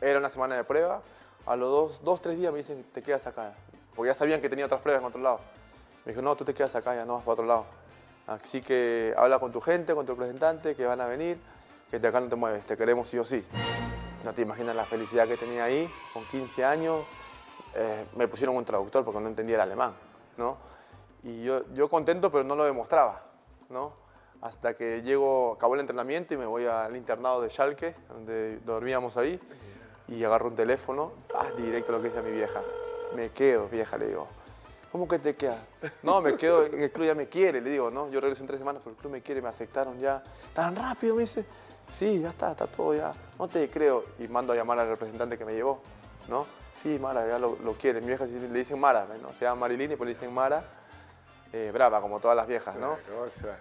era una semana de prueba, a los dos, dos, tres días me dicen, te quedas acá. Porque ya sabían que tenía otras pruebas en otro lado. Me dijo, no, tú te quedas acá, ya no vas para otro lado. Así que habla con tu gente, con tu representante, que van a venir, que de acá no te mueves, te queremos sí o sí. No te imaginas la felicidad que tenía ahí, con 15 años. Eh, me pusieron un traductor porque no entendía el alemán, ¿no? Y yo, yo contento, pero no lo demostraba, ¿no? Hasta que llego, acabó el entrenamiento y me voy al internado de Schalke, donde dormíamos ahí, y agarro un teléfono, ah, directo lo que dice mi vieja. Me quedo, vieja, le digo. ¿Cómo que te quedas? No, me quedo, el club ya me quiere, le digo, ¿no? Yo regreso en tres semanas, pero el club me quiere, me aceptaron ya. ¿Tan rápido? Me dice, sí, ya está, está todo ya. No te creo. Y mando a llamar al representante que me llevó, ¿no? Sí, Mara, ya lo, lo quiere. Mi vieja le dicen Mara, ¿no? Se llama Marilini, pues le dicen Mara. Eh, brava, como todas las viejas, ¿no? Cosa.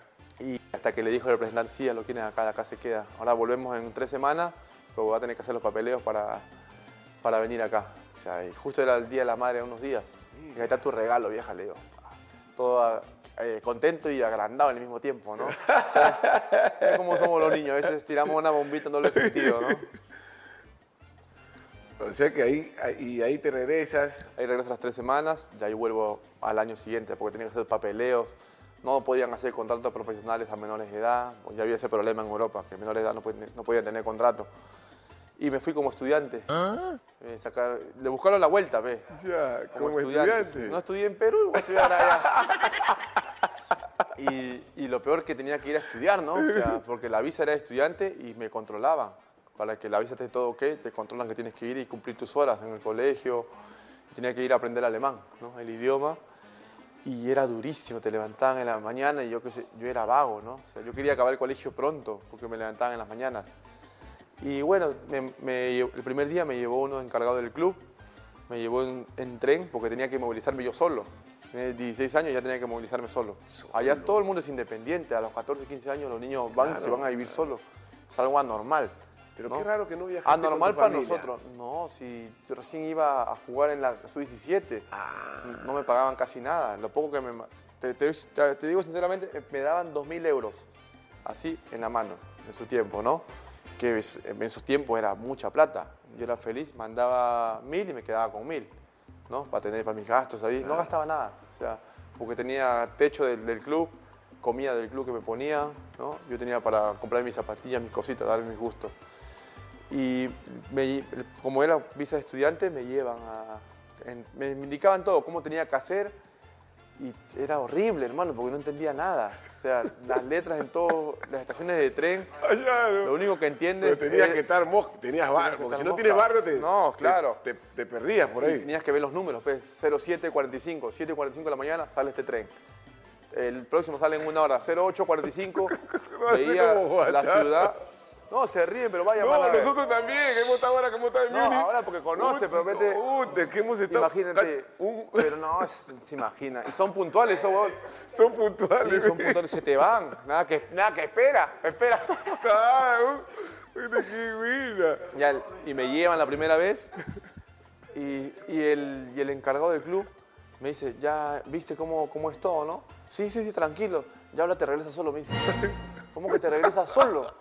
Y hasta que le dijo el representante, sí, lo quieren acá, acá se queda. Ahora volvemos en tres semanas, pero voy a tener que hacer los papeleos para, para venir acá. O sea, y justo era el Día de la Madre, unos días. Y ahí está tu regalo, vieja, le digo. Todo eh, contento y agrandado al mismo tiempo, ¿no? es como somos los niños, a veces tiramos una bombita en doble sentido, ¿no? O sea que ahí, y ahí te regresas. Ahí regreso las tres semanas, ya ahí vuelvo al año siguiente, porque tenía que hacer papeleos. No podían hacer contratos profesionales a menores de edad, pues ya había ese problema en Europa, que menores de edad no podían, no podían tener contrato. Y me fui como estudiante. Eh, sacar- le buscaron la vuelta, ve. Ya, Como, estudiante. No estudié en Perú, voy a estudiar allá. y, y lo peor que tenía que ir a estudiar, ¿no? O sea, porque la visa era de estudiante y me controlaban. Para que la visa esté todo ok, te controlan que tienes que ir y cumplir tus horas en el colegio. Tenía que ir a aprender alemán, ¿no? El idioma. Y era durísimo, te levantaban en la mañana y yo sé, yo era vago, ¿no? O sea, yo quería acabar el colegio pronto porque me levantaban en las mañanas. Y bueno, me- me el primer día me llevó uno encargado del club, me llevó en, en tren porque tenía que movilizarme yo solo. Tenía 16 años ya tenía que movilizarme solo. Allá todo el mundo es independiente, a los 14, 15 años los niños van y se van a vivir solos. Es algo anormal. Pero ¿no? qué raro que no viajaste Anormal con tu para nosotros. No, si yo recién iba a jugar en la sub-17, no me pagaban casi nada. Lo poco que me... Te, te- te- digo sinceramente, eh, me daban 2.000 euros, así en la mano, en su tiempo, ¿no? Que en esos tiempos era mucha plata. Yo era feliz, mandaba 1.000 y me quedaba con 1.000, ¿no? Para tener para mis gastos ahí. No gastaba nada, o sea, porque tenía techo del, del club, comida del club que me ponía, ¿no? Yo tenía para comprar mis zapatillas, mis cositas, darme mis gustos. Y me- como era visa de estudiante, me llevan a... en- me indicaban todo, cómo tenía que hacer. Y era horrible, hermano, porque no entendía nada. O sea, las letras en todas las estaciones de tren, lo único que Pero entiendes tenías es- que estar mosca, tenías barrio. que Porque si no tienes barrio, te, No, claro. te, te perdías por ahí. tenías que ver los números, pues, 0745, 7.45 de la mañana sale este tren. El próximo sale en una hora, 0845, No sé veía la ciudad No, se ríen, pero vaya No, van a ver. nosotros también, que hemos estado ahora, que hemos estado en No, Múnich. ahora porque conoce, pero vete- Uy, de que hemos estado... Imagínate. Un- Pero no, es- se imagina. Y son puntuales, son Sí, puntuales. son puntuales, se te van. Nada que, nada que espera, espera. Ah, qué buena. Ya, y me llevan la primera vez y, y el, y el encargado del club me dice, ya viste cómo, cómo es todo, ¿no? Sí, sí, sí, tranquilo. Ya ahora te regresas solo, me dice. ¿Cómo que te regresas solo?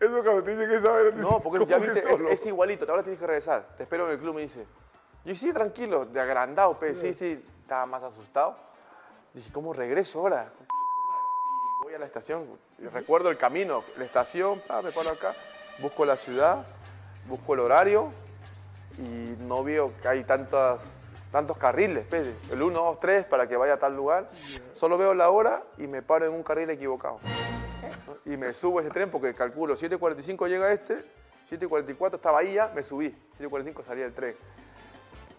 Eso cuando te dicen que te No, porque ¿cómo ya viste, es, es igualito, ahora tienes que regresar. Te espero en el club, me dice. Yo sí, tranquilo, de agrandado, pe. Sí, sí, estaba más asustado. Dije, ¿cómo regreso ahora? Voy a la estación, recuerdo el camino, la estación, pa, me paro acá, busco la ciudad, busco el horario y no veo que hay tantas, tantos carriles, pe, el 1, 2, 3 para que vaya a tal lugar. Solo veo la hora y me paro en un carril equivocado. Y me subo a ese tren porque calculo 7.45 llega este, 7.44 estaba ahí ya, me subí, 7.45 salía el tren.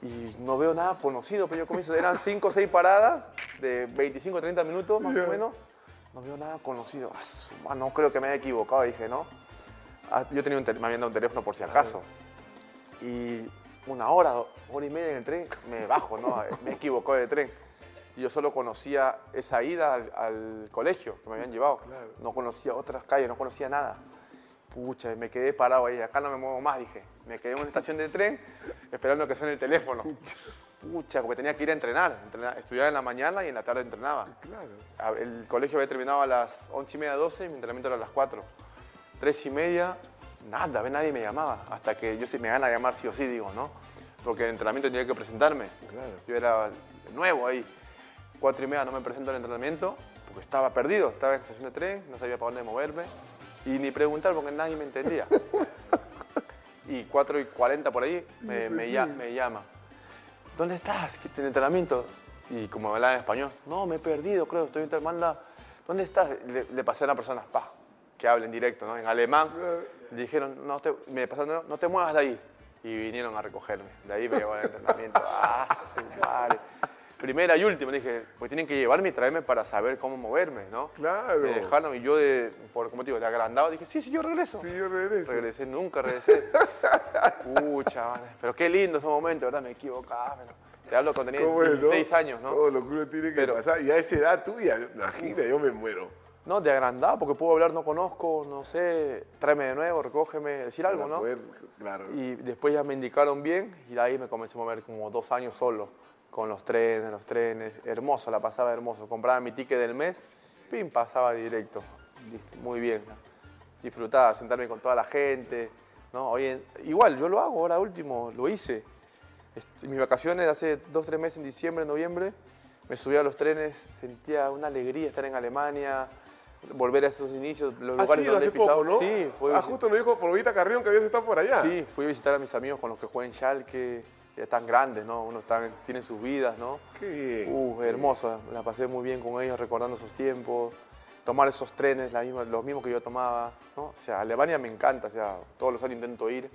Y no veo nada conocido, pero yo comienzo, eran 5 o 6 paradas de 25 30 minutos más o menos. No veo nada conocido. Ah, no creo que me haya equivocado, dije, ¿no? Ah, Yo tenía un me habían dado un teléfono por si acaso. Y una hora, hora y media en el tren, me bajo, ¿no? Me equivocó de tren. Y yo solo conocía esa ida al, al colegio que me habían llevado. No conocía otras calles, no conocía nada. Pucha, me quedé parado ahí, acá no me muevo más, dije. Me quedé en una estación de tren esperando que suene el teléfono. Pucha, porque tenía que ir a entrenar. entrenar- Estudiaba en la mañana y en la tarde entrenaba. El colegio había terminado a las 11 y media, 12 y mi entrenamiento era a las 4. Tres y media, nada, ve, nadie me llamaba. Hasta que yo sí me gana llamar sí o sí, digo, ¿no? Porque el entrenamiento tenía que presentarme. Yo era nuevo ahí. Cuatro y media no me presento al entrenamiento porque estaba perdido. Estaba en estación de tren, no sabía para dónde moverme. Y ni preguntar porque nadie me entendía. y 4 y 40 por ahí me, me ya- me llama. ¿Dónde estás? ¿Qué- ¿En entrenamiento? Y como hablaba en español, no, me he perdido, creo, estoy en manda. ¿Dónde estás? Le, le pasé a una persona, pa, que habla en directo, ¿no? En alemán. Le dijeron, no te, me pasaron, no, no te muevas de ahí. Y vinieron a recogerme. De ahí me llevaron al entrenamiento. ¡Ah, su madre! Primera y última, le dije, pues tienen que llevarme y traerme para saber cómo moverme, ¿no? Claro. Me dejaron y yo, de, por, como te digo, de agrandado, dije, sí, sí, yo regreso. Sí, yo regreso. Regresé, nunca regresé. Pucha, vale. pero qué lindo ese momento, ¿verdad? Me equivocaba. Te hablo cuando tenía ¿Cómo es, no? 16 años, ¿no? Todo lo que uno tiene que Pero- pasar. Y a esa edad tuya, imagina, yo me muero. No, de agrandado, porque puedo hablar, no conozco, no sé, tráeme de nuevo, recógeme, decir algo, ¿no? poder, claro. Y después ya me indicaron bien y de ahí me comencé a mover como dos años solo, con los trenes, los trenes. Hermoso, la pasaba hermoso. Compraba mi ticket del mes, pim, pasaba directo. Listo, muy bien. Disfrutaba, sentarme con toda la gente. ¿no? En- igual, yo lo hago ahora último, lo hice. En mis vacaciones, hace dos, tres meses, en diciembre, noviembre, me subía a los trenes, sentía una alegría estar en Alemania, volver a esos inicios, los ¿Has lugares ido donde he hace poco, pisado. no? Sí, fue Ah, justo nos dijo por Vita Carrión que habías estado por allá. Sí, fui a visitar a mis amigos con los que juegan Schalke, ya están grandes, ¿no? Uno están, tienen sus vidas, ¿no? Qué bien. Uh, hermosa, la pasé muy bien con ellos, recordando esos tiempos, tomar esos trenes, la misma- los mismos que yo tomaba, ¿no? O sea, Alemania me encanta, o sea, todos los años intento ir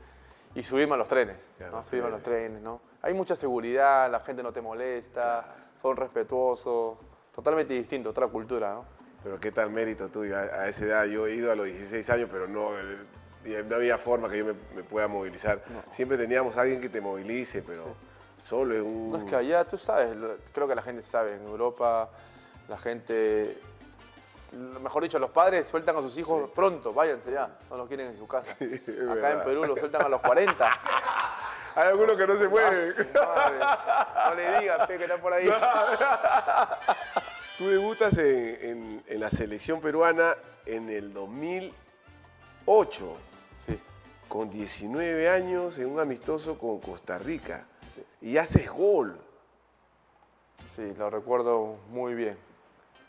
y subirme a los trenes, Ya, ¿no? Subirme a los trenes, ¿no? Hay mucha seguridad, la gente no te molesta, son respetuosos, totalmente distinto, otra cultura, ¿no? Pero qué tal mérito tuyo. A, a esa edad yo he ido a los 16 años, pero no, eh, no había forma que yo me, me pueda movilizar. Siempre teníamos a alguien que te movilice, pero solo en un... No es que allá, tú sabes, creo que la gente sabe, en Europa la gente, mejor dicho, los padres sueltan a sus hijos pronto, váyanse ya, no los quieren en su casa. es Acá en. Perú los sueltan a los 40. Hay algunos que no se mueven. No le digas, que está por ahí. Tú debutas en, en- en la selección peruana en el 2008, Sí, con 19 años, en un amistoso con Costa Rica. Sí. Y haces gol, sí, lo recuerdo muy bien.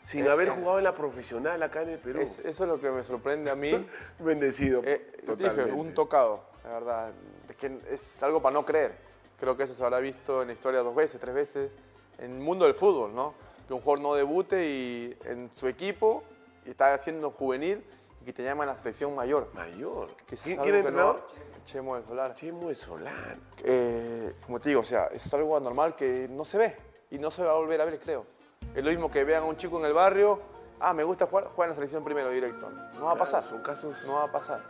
sin haber jugado en la profesional acá en el Perú. Es- eso es lo que me sorprende a mí. Bendecido. Eh, dije, totalmente. un tocado, la verdad. Es que es algo para no creer. Creo que eso se habrá visto en la historia dos veces, tres veces, en el mundo del fútbol, ¿no? Que un jugador no debute y en su equipo y está haciendo juvenil y que te llaman a la selección mayor. Mayor. Que ¿Quién, quién entrenador? no- Chemo de Solar. Chemo de Solán. Eh, como te digo, o sea, es algo anormal que no se ve y no se va a volver a ver, creo. Es lo mismo que vean a un chico en el barrio, ah, me gusta jugar, juega en la selección primero directo. No va a pasar. son casos- No va a pasar.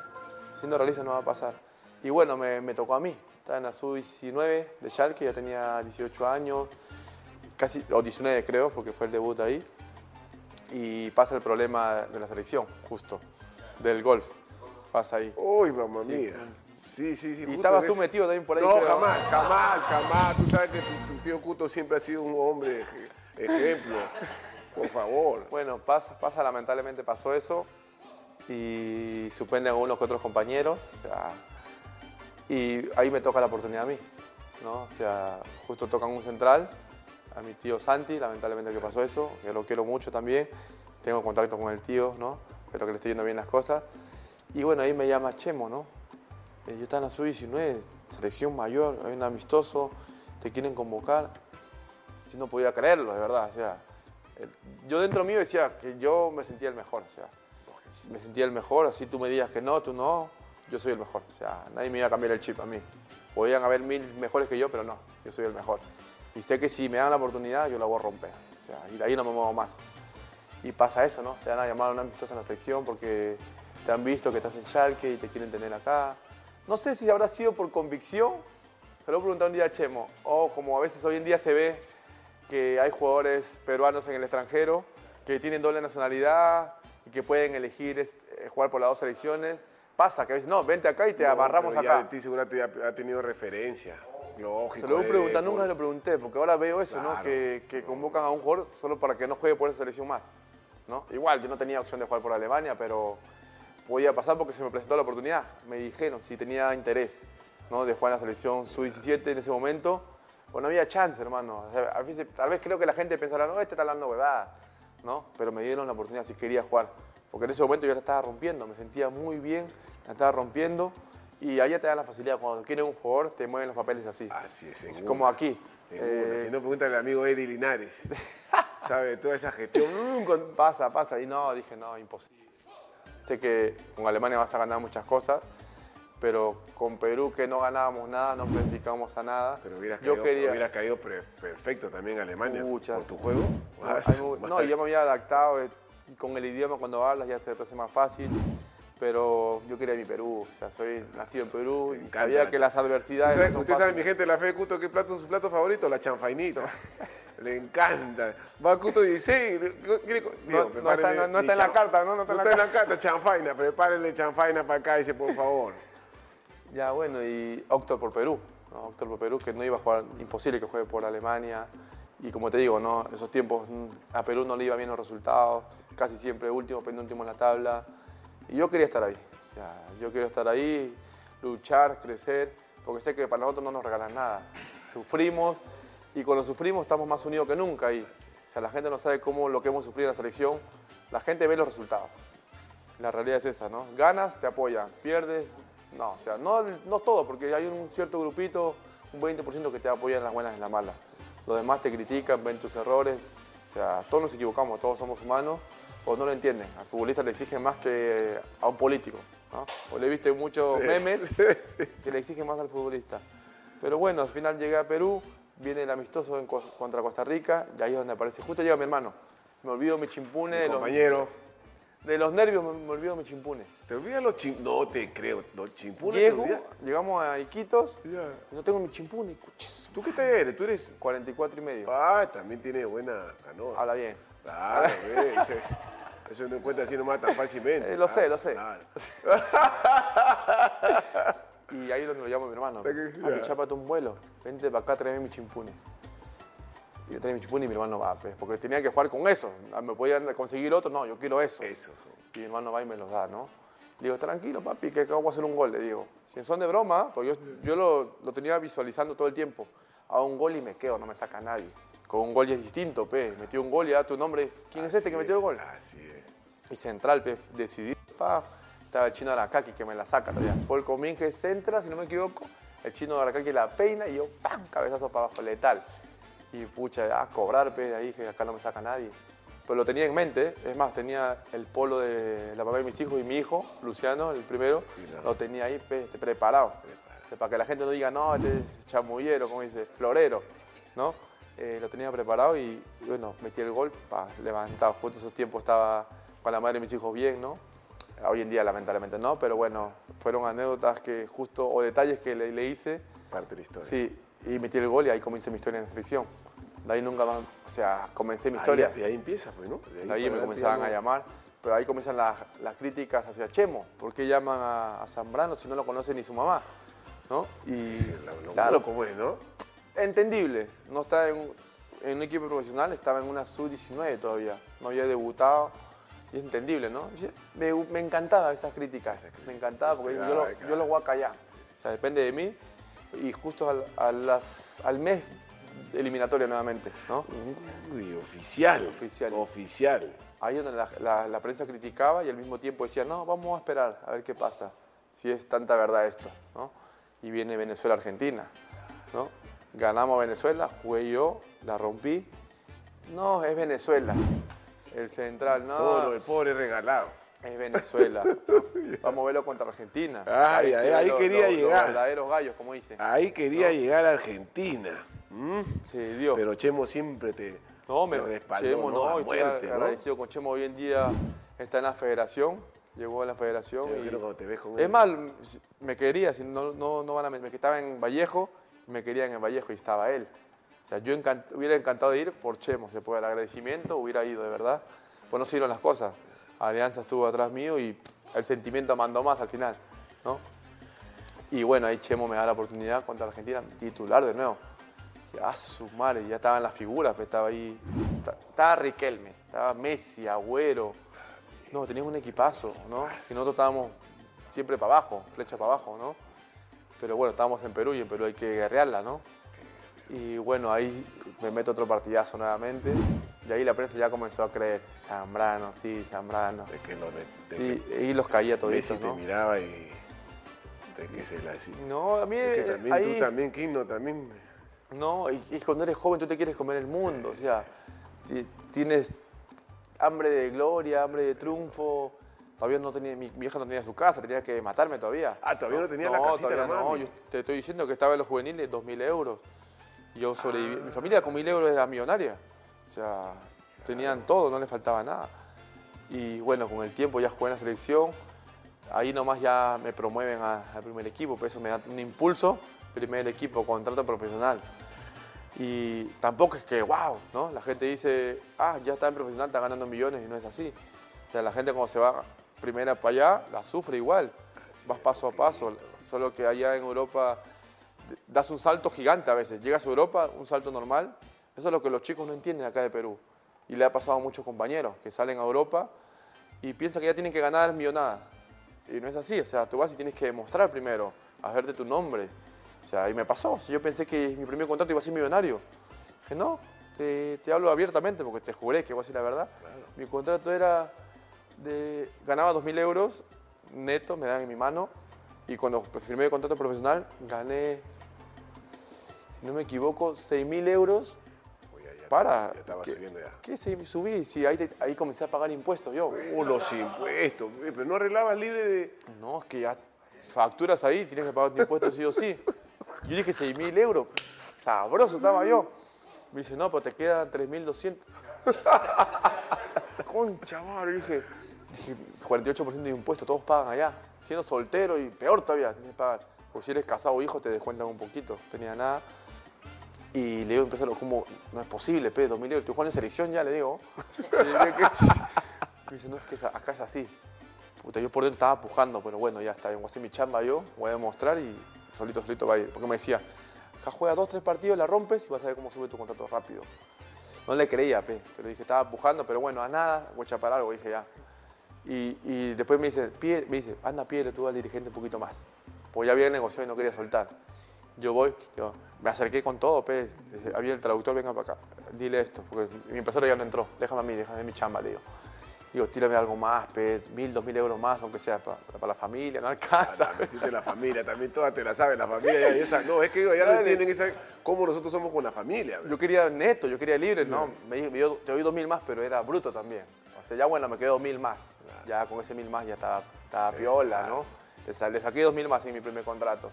Siendo realista no va a pasar. Y bueno, me, me tocó a mí. Estaba en la sub-19 de Schalke, ya tenía 18 años, casi, o 19 creo, porque fue el debut ahí. Y pasa el problema de la selección, justo, del golf. Pasa ahí. Uy, mamá mía. Sí, sí, sí. Y estabas tú metido también por ahí. No, creo. jamás, jamás, jamás. Tú sabes que tu, tu tío Cuto siempre ha sido un hombre ej- ejemplo. Por favor. Bueno, pasa, pasa, lamentablemente pasó eso y suspenden a unos que otros compañeros, o sea, y ahí me toca la oportunidad a mí, ¿no? O sea, justo tocan un central, a mi tío Santi, lamentablemente que pasó eso, que lo quiero mucho también, tengo contacto con el tío, ¿no? Espero que le esté yendo bien las cosas. Y bueno, ahí me llama Chemo, ¿no? Eh, yo estaba en la sub-19, selección mayor, hay un amistoso, te quieren convocar. Si no podía creerlo, de verdad, o sea, el- yo dentro mío decía que yo me sentía el mejor, o sea, me sentía el mejor, así tú me digas que no, tú no, yo soy el mejor, o sea, nadie me iba a cambiar el chip a mí. Podían haber mil mejores que yo, pero no, yo soy el mejor. Y sé que si me dan la oportunidad, yo la voy a romper, o sea, y de ahí no me muevo más. Y pasa eso, ¿no? Te van a llamar a una amistosa en la selección porque te han visto que estás en Schalke y te quieren tener acá. No sé si habrá sido por convicción, pero voy a preguntar un día a Chemo, o como a veces hoy en día se ve que hay jugadores peruanos en el extranjero que tienen doble nacionalidad y que pueden elegir este, jugar por las dos selecciones. Pasa que a veces, no, vente acá y te amarramos Pero ya acá. de ti seguramente ha, ha tenido referencia. Lógico. Se lo voy a de- preguntar, nunca se lo pregunté, porque ahora veo eso, ¿no? Claro. Que, que convocan a un jugador solo para que no juegue por esa selección más. ¿no? Igual, yo no tenía opción de jugar por Alemania, pero podía pasar porque se me presentó la oportunidad. Me dijeron si tenía interés ¿no? de jugar en la selección sub-17 en ese momento. Pues no había chance, hermano. O sea, a veces- tal vez creo que la gente pensará, no, este está hablando huevada, ¿no? Pero me dieron la oportunidad si quería jugar. Porque en ese momento yo la estaba rompiendo, me sentía muy bien, la estaba rompiendo. Y ahí ya te dan la facilidad, cuando quieren un jugador, te mueven los papeles así. Así es, Es como aquí. Eh. Si no, pregúntale al amigo Eddie Linares. ¿Sabe? Toda esa gestión. Mm, Pasa, pasa. Y no, dije, no, imposible. Sé que con Alemania vas a ganar muchas cosas, pero con Perú, que no ganábamos nada, no clasificamos a nada. Pero hubieras yo caído, quería. hubieras caído perfecto también Alemania. Muchas. Por tu juego. No, hay mu- no, y ya me había adaptado. eh, y con el idioma cuando hablas ya se te hace más fácil. Pero yo quería mi Perú. O sea, soy nacido en Perú y encanta sabía la que las ¿Tú adversidades. sabes- no son usted sabe, mi gente de la fe de Cuto, qué plato es su plato favorito? La chanfainita. Le encanta. Va a Cuto 16. quiere co- No- digo, no está- no está en la carta, ¿no? No está en la en la carta, chanfaina. Prepárenle chanfaina para acá, dice, por favor. Ya, bueno, y opto por Perú. ¿no? Opto por Perú, que no iba a jugar, imposible que juegue por Alemania. Y como te digo, ¿no? esos tiempos mm, a Perú no le iba bien los resultados, casi siempre último, penúltimo en la tabla. Y yo quería estar ahí. O sea, yo quiero estar ahí, luchar, crecer, porque sé que para nosotros no nos regalan nada. Sufrimos y cuando sufrimos estamos más unidos que nunca. Y, o sea, la gente no sabe cómo lo que hemos sufrido en la selección, la gente ve los resultados. La realidad es esa, ¿no? Ganas, te apoyan. Pierdes, no. O sea, no, no todo, porque hay un cierto grupito, un 20% que te apoya en las buenas y en las malas. Los demás te critican, ven tus errores. O sea, todos nos equivocamos, todos somos humanos, o no lo entienden. Al futbolista le exigen más que a un político, ¿no? O le viste muchos memes que le exigen más al futbolista. Pero bueno, al final llegué a Perú, viene el amistoso en contra Costa Rica, y ahí es donde aparece. Justo llega mi hermano. Me olvido mi chimpune. de los- Compañero, de los nervios me, me olvido mis chimpunes. ¿te olvidas los chim... No te creo, los chimpunes te Llego, llegamos a Iquitos Ya. y no tengo mi chimpune. ¿Tú qué tal eres? Tú eres... 44 y medio. Ah, también tiene buena canoa. Habla bien. Claro, eso, es- eso no encuentra así nomás tan fácilmente. Eh, lo sé, Ah, lo sé. claro. Y ahí es donde lo llamo a mi hermano. Papi, chápate un vuelo. Vente para acá, tráeme mi chimpune. Y yo trae mi chimpune y mi hermano va, pues, porque tenía que jugar con eso. Ah, ¿Me podían conseguir otro? No, yo quiero eso. Y mi hermano va y me los da, ¿no? Le digo, tranquilo, papi, que acabo de hacer un gol. Le digo, si son de broma, porque yo, yo lo, lo tenía visualizando todo el tiempo. Hago un gol y me quedo, no me saca nadie. Con un gol ya es distinto, pe. Metió un gol y da tu nombre. ¿Quién es este que metió el gol? Así es. Y central, pe. Decidí, pa. Estaba el chino de Aracaki que me la saca todavía. Paul Cominge centra, si no me equivoco. El chino de Aracaki la peina y yo, ¡pam! Cabezazo para abajo, letal. Y pucha, a cobrar, pe. De ahí dije, acá no me saca nadie. Pero lo tenía en mente. Es más, tenía el polo de la mamá de mis hijos y mi hijo, Luciano, el primero. Lo tenía ahí, pe, preparado. Para que la gente no diga, no, este es chamullero, como dice, florero, ¿no? Eh, lo tenía preparado y, bueno, metí el gol, pa, levantado. Justo esos tiempos estaba con la madre de mis hijos bien, ¿no? Hoy en día, lamentablemente, no, pero bueno, fueron anécdotas que justo, o detalles que le, le hice. Parte de la historia. Sí, y metí el gol y ahí comencé mi historia en selección. De ahí nunca más, o sea, comencé mi Ahí- historia. de ahí empieza, pues, ¿no? De ahí para me adelante comenzaban a llamar, pero ahí comienzan las, las críticas hacia Chemo. ¿Por qué llaman a, a Zambrano si no lo conoce ni su mamá? ¿No? Y Sí, lo- lo- claro, ¿Cómo es, no? Entendible. No está en, en un equipo profesional, estaba en una sub-19 todavía. No había debutado. Y es entendible, ¿no? Me, me encantaba esas críticas. Me encantaba porque yo, lo, yo lo voy a callar. O sea, depende de mí. Y justo al, a las- al mes eliminatoria nuevamente, ¿no? Uy, oficial. Oficial. Oficial. Ahí donde la, la- la prensa criticaba y al mismo tiempo decía, no, vamos a esperar a ver qué pasa, si es tanta verdad esto, ¿no? Y viene Venezuela-Argentina, ¿no? Ganamos a Venezuela, jugué yo, la rompí. No, es Venezuela. El central, no, Todo lo del pobre regalado. es Venezuela. Vamos a verlo contra Argentina. Ay, ven ahí los- quería los- los llegar. verdaderos gallos, como dicen. Ahí quería llegar a Argentina. ¿Mm? Se dio. Pero Chemo siempre te, No, me te respaldó, Chemo, ¿no? no, A muerte, ¿no? agradecido con Chemo. Hoy en día está en la federación, llegó a la federación. Yo y- quiero cuando te ves con Es él. más, me quería, no, no, no van a me estaba en Vallejo, me querían en Vallejo y estaba él. O sea, yo encant- hubiera encantado de ir por Chemo, se puede, el agradecimiento hubiera ido, de verdad. Pues no se dieron las cosas. Alianza estuvo atrás mío y pff, el sentimiento mandó más al final, ¿no? Y bueno, ahí Chemo me da la oportunidad contra Argentina, titular de nuevo. Dije, ah, su madre, ya estaban las figuras, pues, estaba ahí. ta- Estaba Riquelme, estaba Messi, Agüero. No, teníamos un equipazo, ¿no? Y nosotros estábamos siempre para abajo, flecha para abajo, ¿no? Pero bueno, estábamos en Perú y en Perú hay que guerrearla, ¿no? Y bueno, ahí me meto otro partidazo nuevamente. Y ahí la prensa ya comenzó a creer, Zambrano, sí, Zambrano. De que lo de, de Sí, y los caía toditos, te ¿no? miraba y de que se la No, a mí de que también ahí tú también, Kino, también. No, y, y cuando eres joven tú te quieres comer el mundo, o sea, ti- tienes hambre de gloria, hambre de triunfo. Todavía no tenía, mi, vieja no tenía su casa, tenía que matarme todavía. Ah, todavía no tenía la casita todavía la no, yo te estoy diciendo que estaba en los juveniles 2.000 euros. Yo sobreviví, mi familia con 1.000 euros era millonaria. O sea, tenían todo, no les faltaba nada. Y bueno, con el tiempo ya jugué en la selección. Ahí nomás ya me promueven al primer equipo, por eso me da un impulso. Primer equipo, contrato profesional. Y tampoco es que, wow, ¿no? La gente dice, ah, ya está en profesional, está ganando millones y no es así. O sea, la gente cuando se va primera para allá, la sufre igual. Vas paso a paso. Solo que allá en Europa das un salto gigante a veces. Llegas a Europa, un salto normal. Eso es lo que los chicos no entienden acá de Perú. Y le ha pasado a muchos compañeros que salen a Europa y piensan que ya tienen que ganar millonadas. Y no es así, o sea, tú vas y tienes que demostrar primero, hacerte tu nombre. O sea, y me pasó, yo pensé que mi primer contrato iba a ser millonario. Dije, no, te, te hablo abiertamente porque te juré que voy a decir la verdad. Mi contrato era de, ganaba 2.000 euros neto, me dan en mi mano, y cuando firmé el contrato profesional gané, si no me equivoco, 6.000 euros para... Ya estaba ¿qué- subiendo ya. ¿Qué se subí? Sí, ahí, te- ahí comencé a pagar impuestos yo. Uh, los impuestos, pero no arreglabas libre de. No, es que ya facturas ahí, tienes que pagar tu impuesto sí o sí. Yo dije 6 mil euros, sabroso estaba yo. Me dice, no, pero te quedan 3.200. Concha madre, dije 48% de impuestos, todos pagan allá. Siendo soltero y peor todavía, tienes que pagar. Porque si eres casado o hijo te descuentan un poquito, tenía nada. Y le digo, empezó como, no es posible, pe, 2.000 euros, tú juegas en selección ya, le digo. Y le digo, "¿Qué? Me dice, no, es que acá es así. Puta, yo por dentro estaba pujando, pero bueno, ya está, voy a hacer mi chamba yo, voy a demostrar y solito, solito va a ir. Porque me decía, acá juega dos, tres partidos, la rompes y vas a ver cómo sube tu contrato rápido. No le creía, pe, pero dije, estaba pujando, pero bueno, a nada, voy a chapar algo, dije ya. Y, y después me dice, pide, me dice, anda, pídele tú al dirigente un poquito más. Porque ya había negociado y no quería soltar. Yo voy, yo me acerqué con todo, dije, había el traductor, venga para acá, dile esto, porque mi impresora ya no entró, déjame a mí, déjame mi chamba, le digo. Digo, tírame algo más, pe, mil, dos mil euros más, aunque sea para, para la familia, no alcanza. Ah, metiste la familia, también todas te la saben, la familia. Y esa, no, es que ya no entienden esa, cómo nosotros somos con la familia. Yo quería neto, yo quería libre, no, me dijo, yo te doy dos mil más, pero era bruto también. O sea, ya bueno, me quedó dos mil más. Ya con ese mil más ya estaba, estaba piola, ¿no? Le, sa- le saqué dos mil más en mi primer contrato.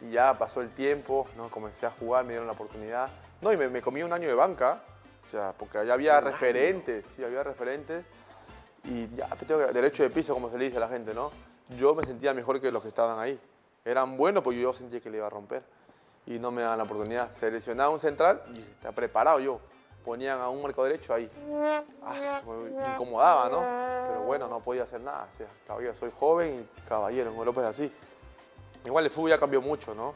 Y ya pasó el tiempo, ¿no? Comencé a jugar, me dieron la oportunidad. No, y me, me comí un año de banca, o sea, porque allá había referentes, sí, había referentes. Y ya, pues, tengo derecho de piso, como se le dice a la gente, ¿no? Yo me sentía mejor que los que estaban ahí. Eran buenos, porque yo sentía que le iba a romper. Y no me daban la oportunidad. Seleccionaba un central y está preparado yo. Ponían a un marco derecho ahí. Ah, me incomodaba, ¿no? Pero bueno, no podía hacer nada. O sea, caballero, soy joven y caballero, en Europa es así. Igual el fútbol ya cambió mucho, ¿no?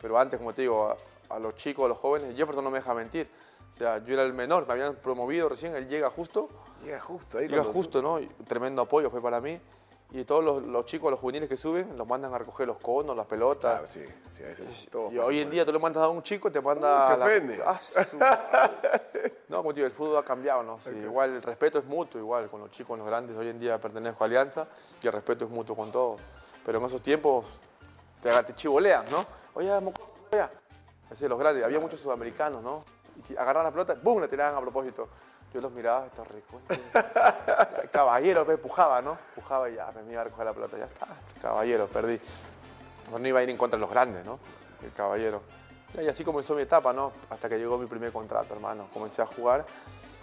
Pero antes, como te digo, a, a los chicos, a los jóvenes, Jefferson no me deja mentir. O sea, yo era el menor, me habían promovido recién, él llega justo, Llega justo ahí. llega cuando- justo, ¿no? Y tremendo apoyo fue para mí. Y todos los, los chicos, los juveniles que suben, los mandan a recoger los conos, las pelotas. Claro, sí. sí, veces todo Y hoy en día tú le mandas a un chico y te manda. Uh, se la- ofende. Ah, su- no, como te digo, el fútbol ha cambiado, ¿no? Sí, Igual el respeto es mutuo, igual con los chicos, con los grandes. Hoy en día pertenezco a Alianza y el respeto es mutuo con todos. Pero en esos tiempos te, te chivolean, ¿no? Oye, oye. Así, los grandes. Había muchos sudamericanos, ¿no? Y agarraban la pelota, ¡bum! La tiraban a propósito. Yo los miraba, estos recontra. Caballero, me empujaba, ¿no? Empujaba y ya, me iba a recoger la pelota. Ya está, caballero, perdí. No iba a ir en contra de los grandes, ¿no? El caballero. Y así comenzó mi etapa, ¿no? Hasta que llegó mi primer contrato, hermano. Comencé a jugar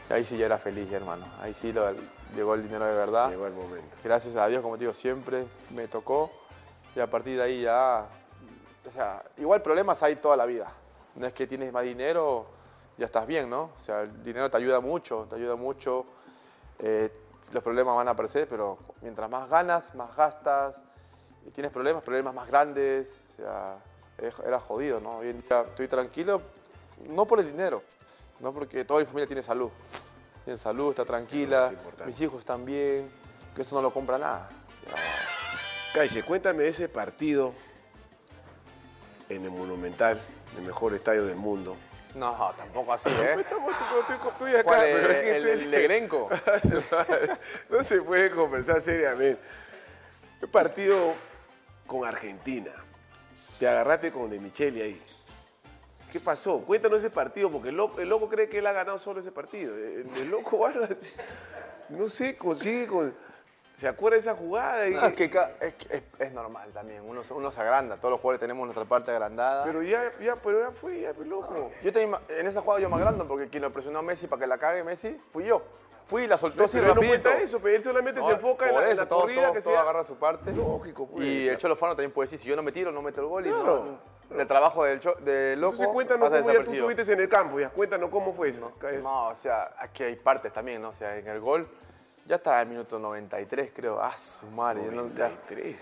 y ahí sí ya era feliz, hermano. Ahí sí lo- llegó el dinero de verdad. Llegó el momento. Gracias a Dios, como te digo, siempre me tocó. Y a partir de ahí ya. O sea, igual problemas hay toda la vida. No es que tienes más dinero, ya estás bien, ¿no? O sea, el dinero te ayuda mucho, te ayuda mucho. Eh, los problemas van a aparecer, pero mientras más ganas, más gastas. Y tienes problemas, problemas más grandes. O sea, era jodido, ¿no? Hoy en día estoy tranquilo, no por el dinero, no porque toda mi familia tiene salud. Tiene salud, está tranquila, es mis hijos están bien, que eso no lo compra nada. O sea, Caice, cuéntame ese partido en el Monumental, el mejor estadio del mundo. No, tampoco así, ¿eh? Estamos, estoy, acá, ¿Cuál, pero es el, que el, estoy- el Negrenco? no se puede conversar seriamente. El partido con Argentina. Te agarraste con De Micheli ahí. ¿Qué pasó? Cuéntanos ese partido, porque el loco, el loco cree que él ha ganado solo ese partido. El, el loco, no sé, consigue con... ¿Se acuerda de esa jugada? Y- No, es que es, que es- es normal también, uno, se- uno se agranda, todos los jugadores tenemos nuestra parte agrandada. Pero ya, ya, pero ya fue, ya, pues, loco. Yo también, en esa jugada yo me agrando porque quien lo presionó a Messi para que la cague Messi fui yo. Fui y la soltó así pero él no rapidito. cuenta eso, pero él solamente No, se enfoca en la, eso, la todo, corrida todo, que todo sea. agarra su parte. Lógico, pues. Y el Cholo Fano también puede decir, si yo no me tiro, no meto el gol. Y Claro. no, el trabajo del, cho- del loco Entonces cuéntanos cómo ya tú estuviste en el campo, ya cuéntanos cómo fue eso. No, o sea, aquí hay partes también, ¿no? O sea, en el gol ya estaba el minuto 93, creo. Ah, su madre. ¿no? Ya- 93.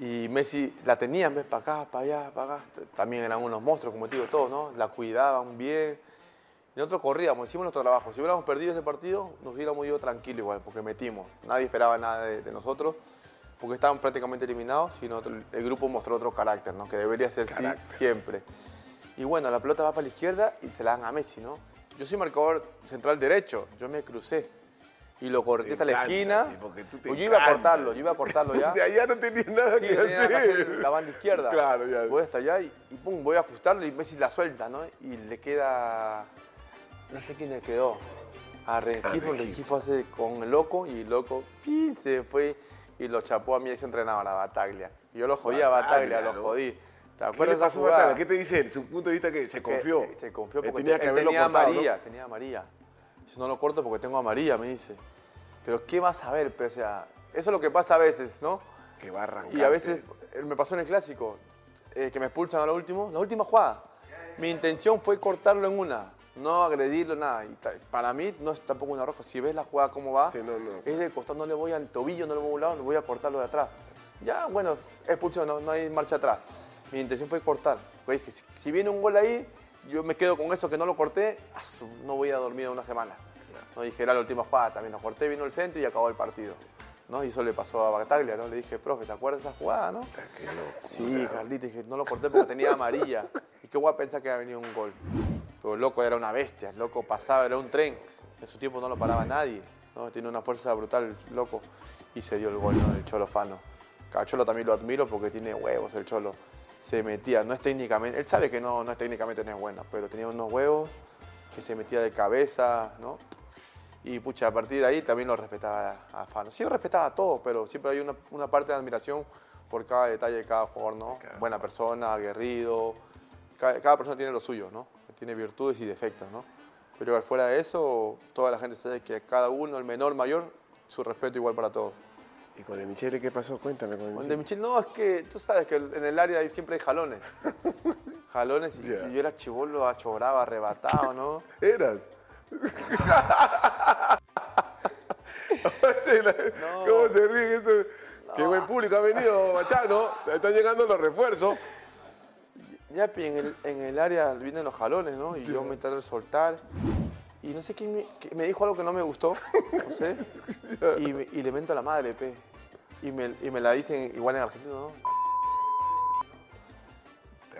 Y Messi la tenían, ves, para acá, para allá, para acá. También eran unos monstruos, como te digo, todos, ¿no? La cuidaban bien. Y nosotros corríamos, hicimos nuestro trabajo. Si hubiéramos perdido ese partido, nos hubiéramos ido tranquilo igual, porque metimos. Nadie esperaba nada de, de nosotros, porque estaban prácticamente eliminados y nosotros- el grupo mostró otro carácter, ¿no? Que debería ser Carácter. siempre. Y bueno, la pelota va para la izquierda y se la dan a Messi, ¿no? Yo soy marcador central derecho, yo me crucé. Y lo corté hasta la esquina. Pues yo iba a cortarlo, yo iba a cortarlo ya. De allá no tenía nada Sí, que tenía que hacer. la banda izquierda. Claro, ya. Voy hasta allá y, y pum, voy a ajustarlo y Messi la suelta, ¿no? Y le queda. No sé quién le quedó. A Rengifo, Rengifo hace con el loco y el loco ¡pin! se fue y lo chapó a mi ex entrenador, a Bataglia. Yo lo jodí a Bataglia, lo jodí. ¿Te ¿Qué le acuerdas de esa pasó a jugada? Bataglia? ¿Qué te dice él? Su punto de vista que se confió. Se confió porque tenía te- que él tenía amarilla, tenía amarilla. Si no lo corto porque tengo amarilla, me dice. Pero ¿qué vas a ver? Pues, o sea, eso es lo que pasa a veces, ¿no? Que va a arrancar. Y a veces eh, me pasó en el clásico, eh, que me expulsan a lo último, la última jugada. Mi intención fue cortarlo en una, no agredirlo, nada. Y para mí no es tampoco una roja. Si ves la jugada cómo va, Sí, no, no. es de costado, no le voy al tobillo, no le voy a un lado, le voy a cortarlo de atrás. Ya, bueno, expulsión, no, no hay marcha atrás. Mi intención fue cortar. Porque dije, si, si viene un gol ahí, yo me quedo con eso que no lo corté, no voy a dormir una semana. No dije, era la última jugada, también lo corté, vino el centro y acabó el partido. ¿no? Y eso le pasó a Bataglia, ¿no? Le dije, profe, ¿te acuerdas de esa jugada, no? Sí, Carlito, dije, no lo corté porque tenía amarilla. ¿Y qué a pensar que había venido un gol? Pero el loco era una bestia, el loco pasaba, era un tren. En su tiempo no lo paraba nadie, ¿no? Tiene una fuerza brutal el loco. Y se dio el gol, ¿no? El Cholo Fano. A Cholo también lo admiro porque tiene huevos el Cholo. Se metía, no es técnicamente, él sabe que no, no es técnicamente no es bueno, pero tenía unos huevos que se metía de cabeza, ¿no? Y pucha, a partir de ahí también lo respetaba a Fano. Sí, lo respetaba a todos, pero siempre hay una, una parte de admiración por cada detalle de cada jugador, ¿no? Buena persona, aguerrido. Cada, cada persona tiene lo suyo, ¿no? Tiene virtudes y defectos, ¿no? Pero fuera de eso, toda la gente sabe que cada uno, el menor, mayor, su respeto igual para todos. ¿Y con De Michele qué pasó? Cuéntame con De Con Michele. De Michel, no, es que tú sabes que en el área siempre hay jalones. Jalones y, Ya. y yo era chivolo, achoraba, arrebatado, ¿no? ¿Eras? ¿Cómo se ríen esto? Qué buen público ha venido, Machano. Están llegando los refuerzos. Ya en el, en el área vienen los jalones, ¿no? Y yo me trato de soltar. Y no sé quién me, que me dijo algo que no me gustó, no sé. Y, le mento a la madre, pe. Y me, y me la dicen igual en argentino, ¿no?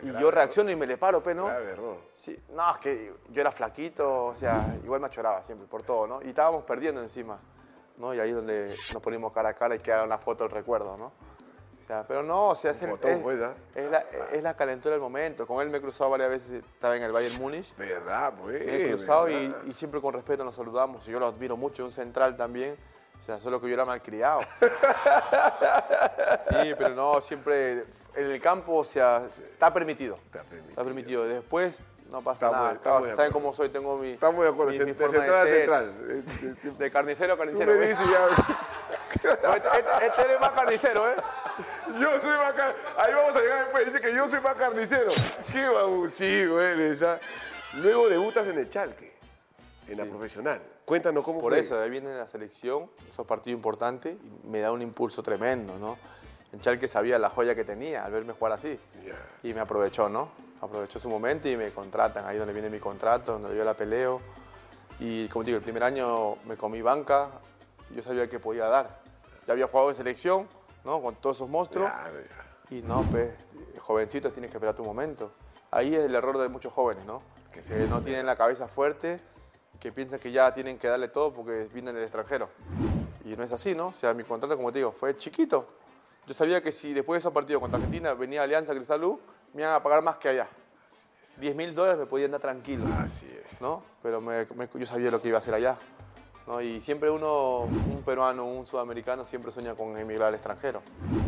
Y yo reacciono y me le paro, pe, ¿no? Grave error. Sí, no, es que yo era flaquito, o sea, igual me achoraba siempre por todo, ¿no? Y estábamos perdiendo encima, ¿no? Y ahí es donde nos ponimos cara a cara y queda una foto del recuerdo, ¿no? O sea, pero no, o sea, es, el- fotón, es- pues, ¿ah? es la, es la calentura del momento. Con él me he cruzado varias veces, estaba en el Bayern Múnich, ¿Verdad, pues? me he cruzado y, y siempre con respeto nos saludamos. Y yo lo admiro mucho, un central también. O sea, solo que yo era malcriado. Sí, pero no, siempre en el campo, o sea, está permitido. Está permitido. Está permitido. Después no pasa Estamos- nada. estamos Saben cómo soy, tengo mi. Estamos de acuerdo. mi- De central de ser. central. Eh, eh, De carnicero a Tú carnicero. me ¿ves? dices ya. No, este, este- este es más carnicero, ¿eh? Yo soy más car... Ahí vamos a llegar después. Dice que yo soy más carnicero. Qué abusivo eres. ¿ah? Luego debutas en el Chalque, en la profesional. Cuéntanos cómo Por fue. eso, ahí viene la selección, esos partidos importantes, y me da un impulso tremendo, ¿no? En Chalque sabía la joya que tenía al verme jugar así. Ya. Y me aprovechó, ¿no? Aprovechó su momento y me contratan, ahí donde viene mi contrato, donde yo la peleo. Y como te digo, el primer año me comí banca, yo sabía que podía dar. Ya había jugado en selección, ¿no? Con todos esos monstruos. Claro, ya. Y no, pues, jovencito, tienes que esperar tu momento. Ahí es el error de muchos jóvenes, ¿no? Que no tienen la cabeza fuerte, que piensan que ya tienen que darle todo porque vienen del extranjero. Y no es así, ¿no? O sea, mi contrato, como te digo, fue chiquito. Yo sabía que si después de esos partidos contra Argentina venía Alianza Cristalú, me iban a pagar más que allá. 10 mil dólares me podían dar tranquilo. Así es. ¿no? Pero me- me- yo sabía lo que iba a hacer allá. ¿no? Y siempre uno, un peruano, un sudamericano, siempre sueña con emigrar al extranjero.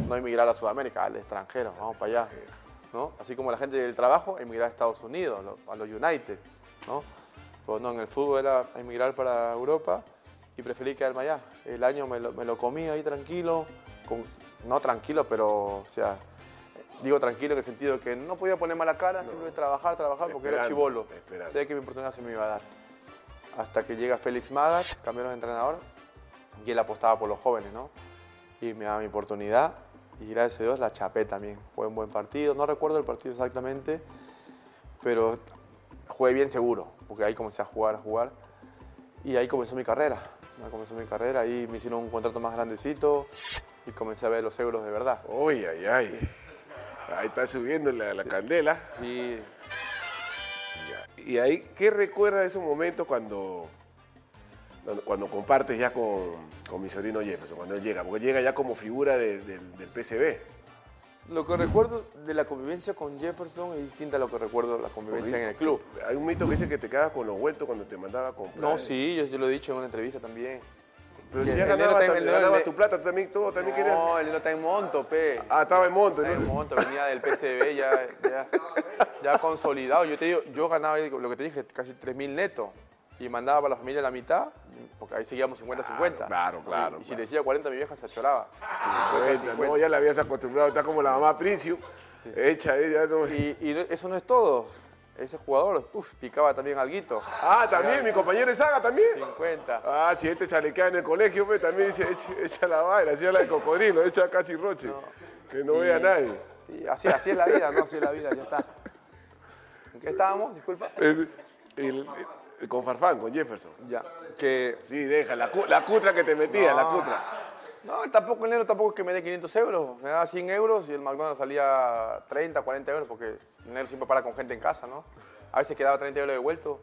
No emigrar a Sudamérica, al extranjero, vamos para allá. ¿no? Así como la gente del trabajo, emigrar a Estados Unidos, a los United. ¿no? Pero no, en el fútbol era emigrar para Europa y preferí quedarme allá. El año me lo, me lo comí ahí tranquilo, con, no tranquilo, pero, o sea, digo tranquilo en el sentido que no podía poner mala cara, simplemente trabajar, trabajar, porque era chivolo. Sabía que mi oportunidad se me iba a dar. Hasta que llega Félix Magas, cambiaron de entrenador, y él apostaba por los jóvenes, ¿no? Y me da mi oportunidad, y gracias a Dios la chapé también. Fue un buen partido, no recuerdo el partido exactamente, pero jugué bien seguro, porque ahí comencé a jugar, a jugar, y ahí comenzó mi carrera. Ahí comenzó mi carrera, ahí me hicieron un contrato más grandecito, y comencé a ver los euros de verdad. Uy, ay, ay. Ahí está subiendo la, la candela. Y Ya. Y ahí, ¿qué recuerdas de esos momentos cuando, cuando, compartes ya con, con mi sobrino Jefferson, cuando él llega? Porque llega ya como figura de- del- del PCB. Lo que recuerdo de la convivencia con Jefferson es distinta a lo que recuerdo de la convivencia en el club. Hay un mito que dice que te quedas con los vueltos cuando te mandaba a comprar. No, sí, yo, yo lo he dicho en una entrevista también. Pero si ya está- negro- tu plata, tú también, todo, también querías... No, él no está en monto, pe. Ah, estaba en monto, Está en ¿no? monto, venía del PCB ya, ya, ya consolidado. Yo te digo, yo ganaba lo que te dije, casi 3.000 netos. Y mandaba para la familia la mitad, porque ahí seguíamos 50-50. Claro, claro, Y, si le decía 40, mi vieja se choraba. Cuenta, no, ya la habías acostumbrado, está como la mamá Princiu, hecha ella, ¿no? Y, eso no es todo. Ese jugador, picaba también alguito. Ah, también, mi compañero saga también. 50. Ah, si este chalequea en el colegio, pues también dice, echa, echa la vaina, hacía la de cocodrilo, echa casi roche. Que no vea a nadie. Sí, así, así es la vida, ¿no? Así es la vida, ya está. ¿En qué estábamos? Disculpa. El- el- el- con Farfán, con Jefferson. Ya. Que. Sí, deja, la, cu- la cutra que te metía, la cutra. No, tampoco el negro tampoco es que me dé 500 euros. Me daba 100 euros y el McDonald's salía 30, 40 euros porque el negro siempre para con gente en casa, ¿no? A veces quedaba 30 euros devuelto.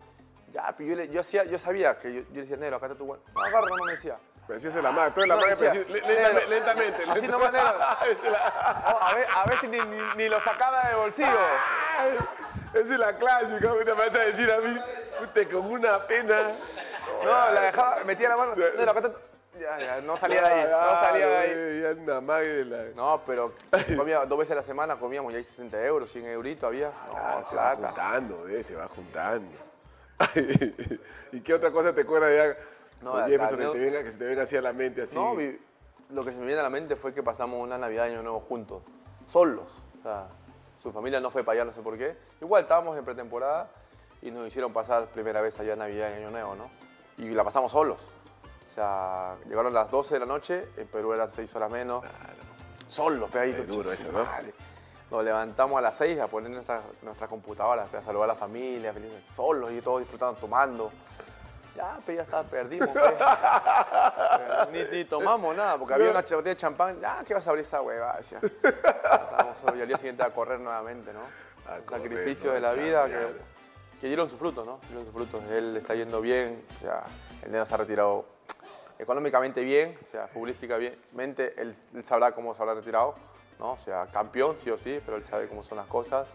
Ya, pero yo, le- yo, hacía, yo sabía que yo, yo le decía, negro, acá está tu vuelto. No, agarra, no me decía. En la mano, toda la No, decía, pero sí, negro, lentamente, lentamente. Así no manera. No, a, ve- a veces ni, ni- ni lo sacaba de bolsillo. Esa es la clásica, me vas a decir a mí, usted con una pena. No, la dejaba, metía la mano. Acá está tu... Ya, ya, no salía de ahí, no salía de ahí. Ya una mague de la... No, pero comía dos veces a la semana, comíamos ya hay 60 euros, 100 euritos había. No, Ah, se va juntando, eh, se va juntando. ¿Y qué otra cosa te acuerdas ya No, la- Jefferson, la- que, te venga, que se te venga así a la mente, así. No, vi- lo que se me viene a la mente fue que pasamos una Navidad y Año Nuevo juntos, solos. O sea, su familia no fue para allá, no sé por qué. Igual estábamos en pretemporada y nos hicieron pasar primera vez allá Navidad y Año Nuevo, ¿no? Y la pasamos solos. O sea, llegaron las 12 de la noche, en Perú eran 6 horas menos. Solos, pe, ahí, Es concha duro eso, ¿no? madre. Nos levantamos a las 6 a poner nuestras, nuestras computadoras, a saludar a la familia, felices, solos y todos disfrutando, tomando. Ya, pe, ya está, perdimos, pe. Ni, ni tomamos nada, porque había una botella de champán. Ya, ¿qué vas a abrir esa hueva? Decía. Estábamos y al día siguiente a correr nuevamente, ¿no? A El correr, sacrificio ¿no? de la vida que, que dieron su fruto, ¿no? Dieron sus frutos. Él está yendo bien, o sea, el neno se ha retirado económicamente bien, o sea, futbolísticamente, él, él sabrá cómo se habrá retirado, ¿no? O sea, campeón, sí o sí, pero él sabe cómo son las cosas.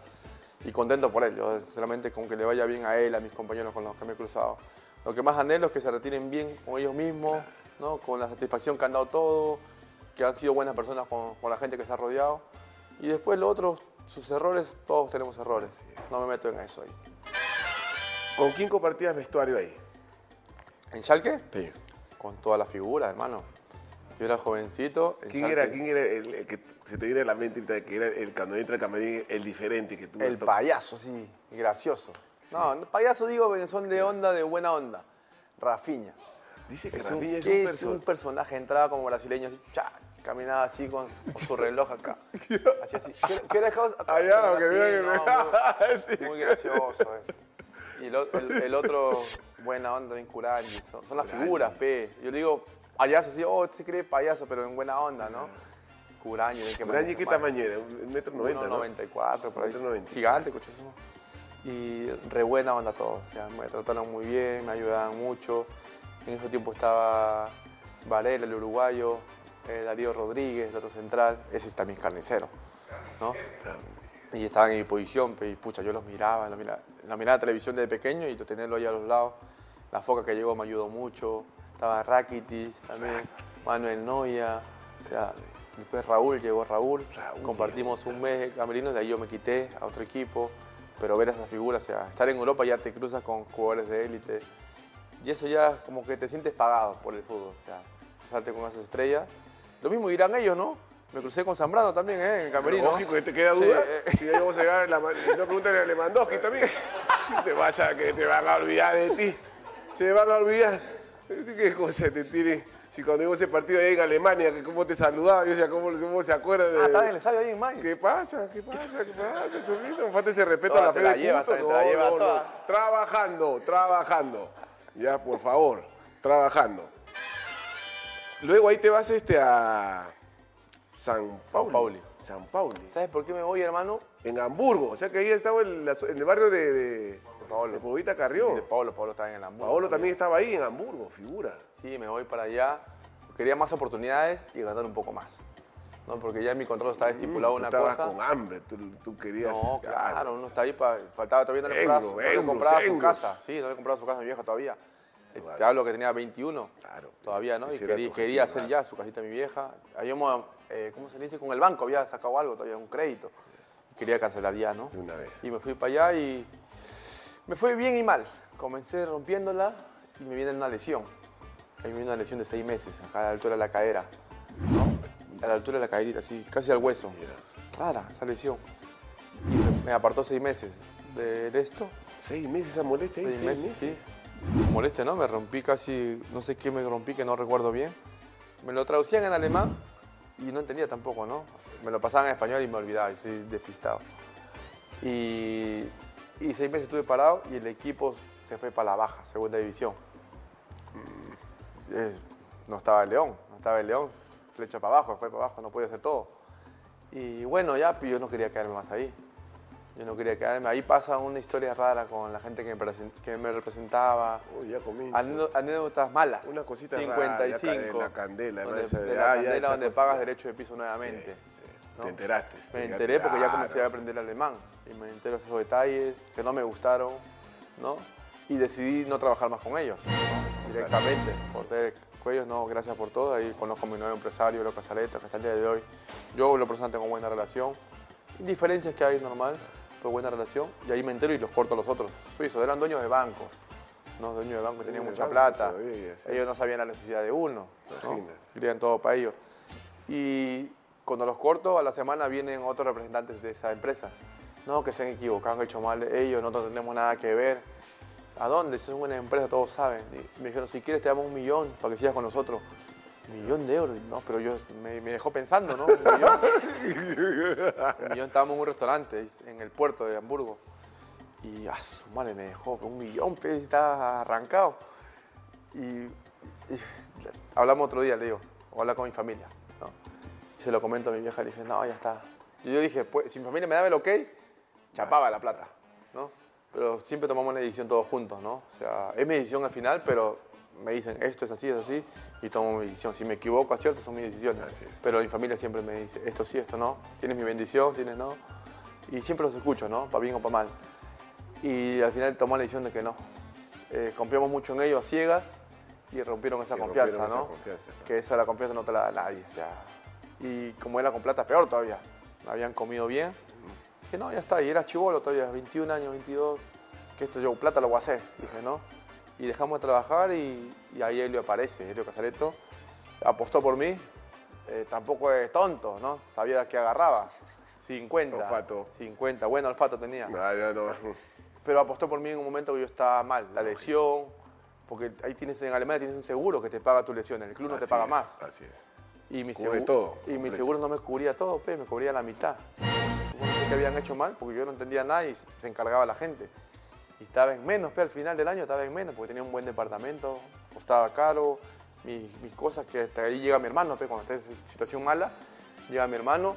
Y contento por él, yo sinceramente con que le vaya bien a él, a mis compañeros con los que me he cruzado. Lo que más anhelo es que se retiren bien con ellos mismos, ¿no? Con la satisfacción que han dado todo, que han sido buenas personas con, con la gente que se ha rodeado. Y después lo otro, sus errores, todos tenemos errores. No me meto en eso ahí. ¿Con quién compartías vestuario ahí? ¿En Schalke? Sí. Con toda la figura, hermano. Yo era jovencito. en ¿Quién era, quién era el, el que se te viene a la mente ahorita, que era el cuando entra el camarín, el diferente que tú El payaso, sí, gracioso. No, no, payaso digo son de onda, de buena onda. Rafiña. Dice que Es un, Rafinha es que un es personaje. un personaje, entraba como brasileño, así, cha, caminaba así con, con su reloj acá. Así, así. ¿Qué- ¿Qué era causa? Así, que no, muy, muy gracioso. eh. Y el, el- el otro, buena onda, bien Curani. Son, son las figuras, pe. Yo le digo, payaso, sí, oh, se cree payaso, pero en buena onda, ¿no? Que Brañi, ¿qué maneja- tamaño era? Un metro noventa, ¿no? 1.94, por ahí. 1.90. Gigante, cochísimo. Y re buena onda todos. O sea, me trataron muy bien, me ayudaban mucho. En ese tiempo estaba Varela, el uruguayo, eh, Darío Rodríguez, el otro central. Ese es también carnicero. ¿no? Y estaban en mi posición, y pucha, yo los miraba, los miraba, los miraba la televisión desde pequeño y tenerlo ahí a los lados. La foca que llegó me ayudó mucho. Estaba Rakitic también, Manuel Noya. O sea, después Raúl, llegó Raúl. Raúl Compartimos un mes de camerinos, de ahí yo me quité a otro equipo. Pero ver esas figuras, o sea, estar en Europa ya te cruzas con jugadores de élite. Y eso ya como que te sientes pagado por el fútbol, o sea, cruzarte con esas estrellas. Lo mismo dirán ellos, ¿no? Me crucé con Zambrano también, ¿eh? En el camerino. Lógico, que te queda Sí, duda. eh, Si vamos a llegar, la, si no pregúntale a Lewandowski también. te vas a que te van a olvidar de ti. Se van a olvidar. ¿Qué cosa te tiene? Si cuando vimos ese partido ahí en Alemania, que cómo te saludaba, yo decía, ¿cómo, cómo se acuerda de...? Ah, estaba en el estadio ahí en Mayo. ¿Qué pasa? ¿Qué pasa? ¿Qué pasa, sobrino? Falta ese respeto Toda a la fe la llevas toda. Trabajando, trabajando. Ya, por favor, trabajando. Luego ahí te vas este a San Pauli. Pauli. San Pauli. ¿Sabes por qué me voy, hermano? En Hamburgo. O sea que ahí estaba en, la- en el barrio de, de, Paolo. de Pobita De Carrión. Pablo, Pablo estaba en el Hamburgo. Paolo también estaba ahí en Hamburgo, figura. Sí, me voy para allá. Quería más oportunidades y ganar un poco más. ¿no? Porque ya en mi contrato estaba estipulado Mm, una estabas cosa. con hambre, tú, tú querías... No, claro, uno está ahí para. Faltaba todavía no le compraba, su- no le euros, compraba su euros. casa. Sí, no le compraba su casa a mi vieja todavía. Eh, Te hablo que tenía 21. Claro. Todavía, ¿no? Y quería, quería hacer ya su casita a mi vieja. Habíamos, eh, ¿cómo se dice? Con el banco había sacado algo, todavía un crédito. Quería cancelar ya, ¿no? De una vez. Y me fui para allá y me fue bien y mal. Comencé rompiéndola y me viene una lesión. Me viene una lesión de seis meses, acá a la altura de la cadera. ¿no? A la altura de la caderita, así, casi al hueso. Rara esa lesión. Y me, me apartó seis meses de, de esto. Seis meses esa molestia ahí, Seis meses, sí. Molestia, ¿no? Me rompí casi, no sé qué me rompí, que no recuerdo bien. Me lo traducían en alemán y no entendía tampoco, ¿no? Me lo pasaban en español y me olvidaba, y soy despistado. Y, y seis meses estuve parado y el equipo se fue para la baja, segunda división. Es- no estaba el León, no estaba el León, flecha para abajo, fue para abajo, no podía hacer todo. Y bueno, ya yo no quería quedarme más ahí. Yo no quería quedarme. Ahí pasa una historia rara con la gente que me, que me representaba. Uy, ya Anécdotas malas. Una cosita rara, 55. ya de la candela, donde, Esa de- de la ah, candela esa donde cosa, pagas derecho de piso nuevamente. Sí, sí. ¿no? Te enteraste. Me Te enteré porque ya comencé a aprender alemán. Y me entero de esos detalles que no me gustaron, ¿no? Y decidí no trabajar más con ellos, directamente. Corté cuellos, no, gracias por todo. Ahí conozco a mi nuevo empresario, Lo Casaleta, que hasta el día de hoy. Yo, lo personal, tengo buena relación. Diferencias que hay, normal, pero buena relación. Y ahí me entero y los corto a los otros suizos. Eran dueños de bancos. ¿no? Dueños de banco tenían mucha banco plata. todavía, sí. Ellos no sabían la necesidad de uno. ¿no? Querían todo para ellos. Y cuando los corto, a la semana vienen otros representantes de esa empresa. No, que se han equivocado, han hecho mal ellos, nosotros no tenemos nada que ver. ¿A dónde? Si es una empresa, todos saben. Me dijeron, si quieres te damos un millón para que sigas con nosotros. ¿Un millón de euros? No, pero yo me, me dejó pensando, ¿no? Un millón. un millón estábamos en un restaurante en el puerto de Hamburgo. Y a su madre me dejó un millón, pues, estaba arrancado. Y, y hablamos otro día, le digo, o habla con mi familia. Y se lo comento a mi vieja, le dije, no, ya está. Y yo dije, pues, si mi familia me daba el ok, chapaba la plata, ¿no? Pero siempre tomamos una decisión todos juntos, ¿no? O sea, es mi decisión al final, pero me dicen, esto es así, es así, y tomo mi decisión. Si me equivoco, acierto, son mis decisiones. Así. Pero mi familia siempre me dice, esto sí, esto no, tienes mi bendición, tienes no. Y siempre los escucho, ¿no? Para bien o para mal. Y al final tomó la decisión de que no. Eh, confiamos mucho en ellos a ciegas y rompieron esa Y confianza, rompieron ¿no? esa confianza, claro. Que esa la confianza no te la da nadie, o sea. Y como era con plata, peor todavía. Me habían comido bien. Dije, no, ya está. Y era chivolo todavía, 21 años, 22. Que esto yo, plata lo voy a hacer. Dije, ¿no? Y dejamos de trabajar y, y ahí Helio aparece, Helio Casareto. Apostó por mí. Eh, tampoco es tonto, ¿no? Sabía que agarraba. 50. Olfato. 50. Bueno, olfato tenía. No. Pero apostó por mí en un momento que yo estaba mal. La lesión. Porque ahí tienes, en Alemania tienes un seguro que te paga tus lesiones. El club no te paga es, más. Así es. Y mi, Cubre todo, y mi seguro no me cubría todo, pe, me cubría la mitad. Que habían hecho mal porque yo no entendía nada y se encargaba la gente. Y estaba en menos, pe, al final del año estaba en menos porque tenía un buen departamento, costaba caro, mis, mis cosas que hasta ahí llega mi hermano, pe, cuando está en situación mala, llega mi hermano,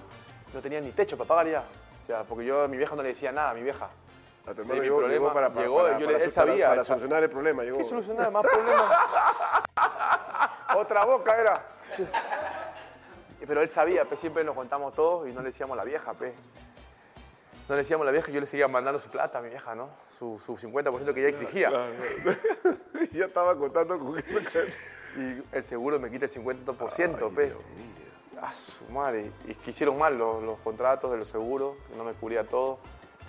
no tenía ni techo para pagar ya. O sea, porque yo a mi vieja no le decía nada, a mi vieja. A tu hermano llegó, problema llegó para, para, llegó, para- yo para él para- sabía, para solucionar el problema. Llegó. ¿Qué solucionar? Más problemas. Otra boca era. Pero él sabía, pe, siempre nos contamos todos y no le decíamos a la vieja, pe. No le decíamos a la vieja yo le seguía mandando su plata a mi vieja, ¿no? Su, su 50% que ella exigía. ya estaba contando con Y el seguro me quita el 50%, pe. A su madre. Y que hicieron mal los, los contratos de los seguros, no me cubría todo.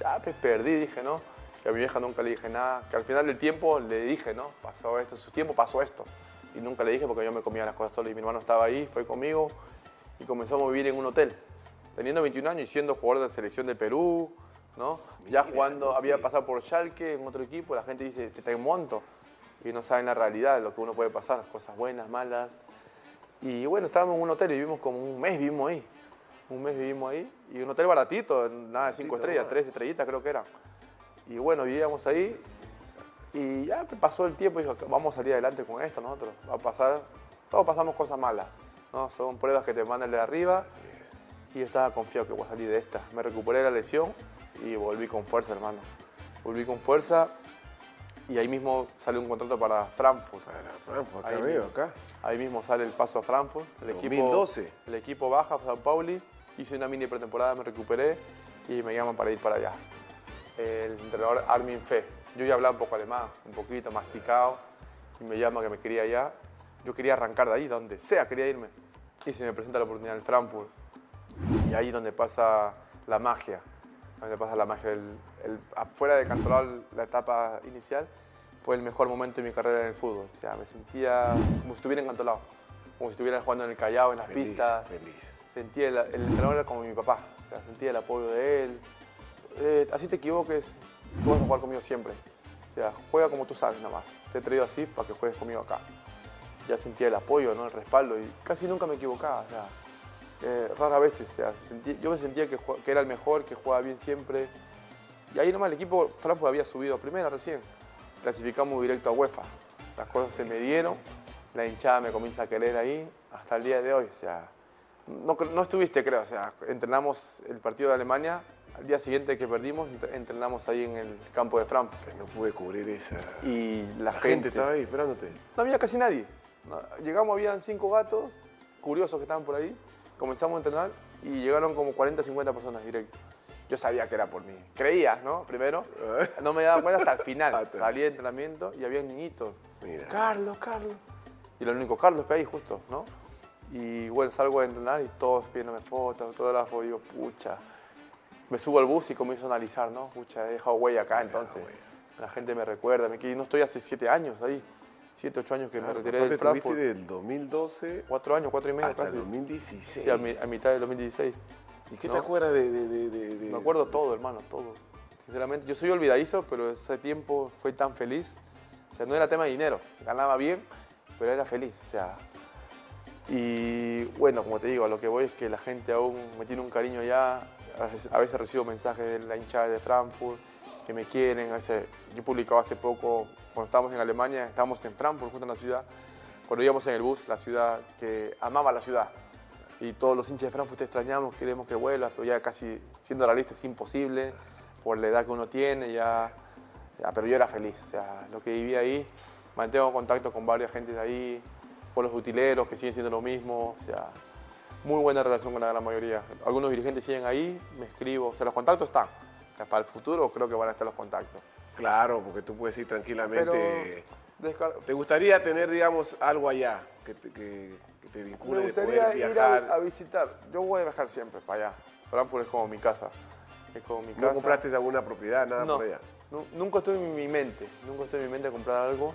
Ya, pues perdí, dije, ¿no? Que a mi vieja nunca le dije nada. Que al final del tiempo le dije, ¿no? Pasó esto, en su tiempo pasó esto. Y nunca le dije porque yo me comía las cosas solo. Y mi hermano estaba ahí, fue conmigo y comenzamos a vivir en un hotel. Teniendo 21 años y siendo jugador de la selección de Perú, ¿no? Ya jugando, había pasado por Schalke en otro equipo, la gente dice, te está en monto. Y no saben la realidad de lo que uno puede pasar, cosas buenas, malas. Y bueno, estábamos en un hotel y vivimos como un mes, vivimos ahí. Un mes vivimos ahí. Y un hotel baratito, nada de cinco estrellas, tres estrellitas creo que eran. Y bueno, vivíamos ahí. Y ya pasó el tiempo y dijo, vamos a salir adelante con esto nosotros. Va a pasar, todos pasamos cosas malas. ¿no? Son pruebas que te mandan de arriba. Y yo estaba confiado que voy a salir de esta. Me recuperé de la lesión y volví con fuerza, hermano. Volví con fuerza y ahí mismo salió un contrato para Frankfurt. Para Frankfurt, acá Ahí veo, mismo. acá. Ahí mismo sale el paso a Frankfurt. El equipo, 2012. el equipo baja a Sao Pauli. Hice una mini pretemporada, me recuperé y me llaman para ir para allá. El entrenador Armin Fe. Yo ya hablaba un poco alemán, un poquito masticado, y me llama que me quería allá. Yo quería arrancar de ahí, donde sea, quería irme. Y se me presenta la oportunidad en Frankfurt. Y ahí donde pasa la magia, donde pasa la magia. El, el- afuera de controlar la etapa inicial, fue el mejor momento de mi carrera en el fútbol. O sea, me sentía como si estuviera encantolado, como si estuviera jugando en el Callao, en las Feliz, pistas. feliz. Sentía el, el entrenador era como mi papá, o sea, sentía el apoyo de él. Eh, así te equivoques, tú vas a jugar conmigo siempre. O sea, juega como tú sabes nada más. Te he traído así para que juegues conmigo acá. Ya sentía el apoyo, ¿no? el respaldo y casi nunca me equivocaba. O sea, eh, rara vez, o sea, sentí- yo me sentía que, era el mejor, que jugaba bien siempre. Y ahí nomás el equipo Frankfurt había subido a primera recién. Clasificamos directo a UEFA. Las cosas se me dieron, la hinchada me comienza a querer ahí hasta el día de hoy. O sea, no, estuviste, creo. O sea, entrenamos el partido de Alemania. Al día siguiente que perdimos, ent- entrenamos ahí en el campo de Frankfurt. Que no pude cubrir esa. Y la, La gente estaba ahí esperándote. no había casi nadie. Llegamos, habían cinco gatos curiosos que estaban por ahí. Comenzamos a entrenar y llegaron como 40, 50 personas directo. Yo sabía que era por mí. Creía, ¿no? Primero. No me daba cuenta hasta el final. Ah, Salí de entrenamiento y había niñitos. Mira. Carlos, Carlos. Y el único Carlos que hay justo, ¿no? Y bueno, salgo a entrenar y todos pidiéndome fotos, autógrafos. Digo, pucha. Me subo al bus y comienzo a analizar, ¿no? Pucha, he dejado huella acá entonces. La gente me recuerda, me que no estoy hace siete años ahí, siete, ocho años que me retiré del Frankfurt. del 2012 Cuatro años, cuatro y medio hasta casi. 2016. Sí, a, mi- a mitad del 2016. ¿Y qué ¿no? te acuerdas de, de- de- Me acuerdo todo, hermano, todo. Sinceramente, yo soy olvidadizo, pero ese tiempo fue tan feliz. O sea, no era tema de dinero. Ganaba bien, pero era feliz. O sea, y bueno, como te digo, a lo que voy es que la gente aún me tiene un cariño ya. A veces, a veces recibo mensajes de la hinchada de Frankfurt que me quieren. A veces, yo publicaba hace poco, cuando estábamos en Alemania, estábamos en Frankfurt, justo en la ciudad. Cuando íbamos en el bus, la ciudad que amaba la ciudad. Y todos los hinchas de Frankfurt te extrañamos, queremos que vuelvas, pero ya casi siendo realista es imposible por la edad que uno tiene. Ya, ya, pero yo era feliz, o sea, lo que viví ahí, mantengo contacto con varias gente de ahí, con los utileros que siguen siendo lo mismo, o sea, muy buena relación con la gran mayoría. Algunos dirigentes siguen ahí, me escribo, o sea, los contactos están. Para el futuro creo que van a estar los contactos. Claro, porque tú puedes ir tranquilamente. ¿Te gustaría tener, digamos, algo allá que te, que, que te vincule me de poder gustaría ir viajar? a, a visitar. Yo voy a viajar siempre para allá. Frankfurt es como mi casa. Es como mi ¿No casa. compraste alguna propiedad, nada no, por allá? nu- nunca estuve en mi mente. Nunca estuve en mi mente comprar algo.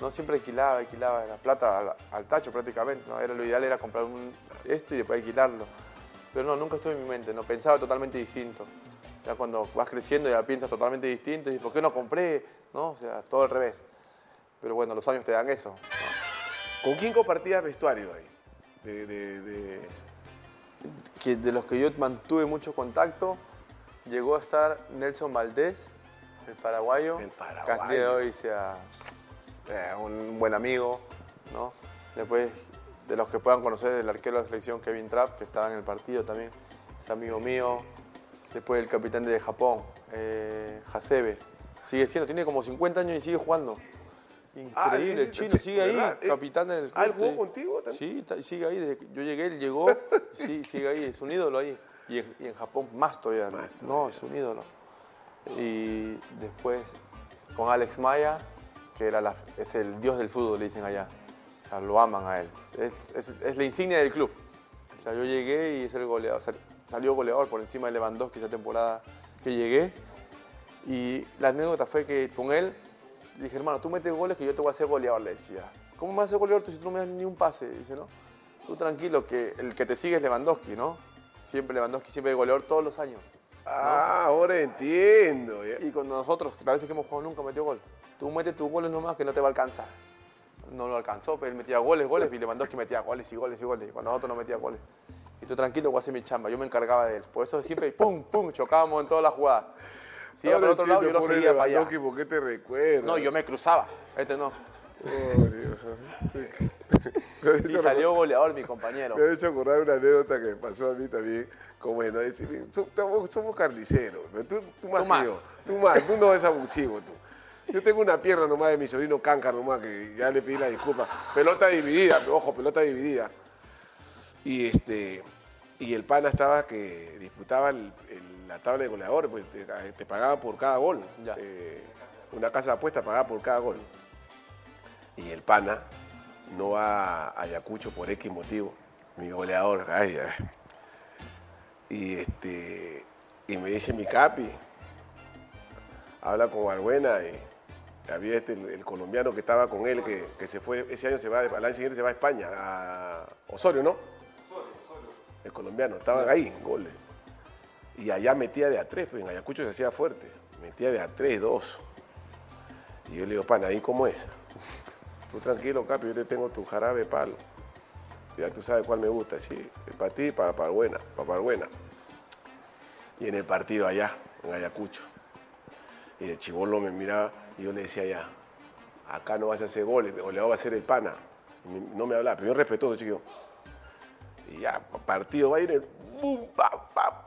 No, siempre alquilaba, alquilaba la plata al, al tacho prácticamente. ¿no? Era, lo ideal era comprar un- esto y después alquilarlo. Pero no, nunca estuve en mi mente. No pensaba totalmente distinto. Ya cuando vas creciendo ya piensas totalmente distinto. Y ¿por qué no compré? ¿No? O sea, todo al revés. Pero bueno, los años te dan eso. ¿no? ¿Con quién compartías vestuario ahí? De, de- de- que de los que yo mantuve mucho contacto, llegó a estar Nelson Valdés, el paraguayo, El paraguayo. que hoy sea un buen amigo, ¿no? Después de los que puedan conocer el arquero de la selección Kevin Trapp, que estaba en el partido también, es amigo mío. Después el capitán de Japón, eh, Hasebe, sigue siendo, tiene como 50 años y sigue jugando. Ah, Increíble, el chino sigue ahí, ¿verdad? Eh, capitán del ah, ¿él club, jugó contigo también? Sí, sigue ahí. Desde que yo llegué, él llegó, sí, sigue ahí, es un ídolo ahí. Y en, y en Japón más todavía. ¿no? Más No, es un ídolo. Y después con Alex Maya, que era la- es el dios del fútbol, le dicen allá. O sea, lo aman a él. Es, es- es la insignia del club. O sea, yo llegué y es el goleador. Salió goleador por encima de Lewandowski esa temporada que llegué. Y la anécdota fue que con él le dije, hermano, tú metes goles que yo te voy a hacer goleador, le decía. ¿Cómo me vas a hacer goleador tú si tú no me das ni un pase? Dice, ¿no? Tú tranquilo, que el que te sigue es Lewandowski, ¿no? Siempre Lewandowski, siempre goleador todos los años. Ah, ahora entiendo. Y con nosotros, las veces que hemos jugado, nunca metió gol. Tú metes tus goles nomás que no te va a alcanzar. No lo alcanzó, pero él metía goles, goles, y Lewandowski metía goles y goles y goles. Y cuando nosotros no metía goles. Y tú tranquilo, voy a hacer mi chamba. Yo me encargaba de él. Por eso siempre, pum, pum, chocábamos en todas las jugadas. Si iba por otro lado, yo lo seguía para allá. ¿Por qué te recuerdo? No, yo me cruzaba. Este no. Y salió goleador mi compañero. Me ha hecho acordar una anécdota que me pasó a mí también. Como bueno, decir, so- somos, carniceros, tú, tú más Tú más. yo. Tú más, tú no eres abusivo tú. Yo tengo una pierna nomás de mi sobrino Cáncar nomás, que ya le pedí la disculpa. Pelota dividida, ojo, pelota dividida. Y este y el pana estaba que disputaba el- el- la tabla de goleadores, pues te, te pagaba por cada gol. Eh, una casa de apuestas pagaba por cada gol. Y el pana no va a Ayacucho por X motivo, mi goleador, ay, ay. Y este y me dice mi capi, habla con Balbuena y había este, el, el colombiano que estaba con él, que, que se fue, ese año se va, al año siguiente se va a España, a Osorio, ¿no? El colombiano, estaban ahí, goles. Y allá metía de a tres, pues en Ayacucho se hacía fuerte, metía de a tres, dos. Y yo le digo, pana, ¿ahí cómo es? Tú tranquilo, Capi, yo te tengo tu jarabe palo. Ya tú sabes cuál me gusta, sí. Para ti, para Parbuena, para Parbuena. Y en el partido allá, en Ayacucho. Y el chivolo me miraba y yo le decía ya, acá no vas a hacer goles, o le va a hacer el pana. No me hablaba, pero yo respetuoso, chiquillo. Y ya, partido va a ir el bum, pa, pa.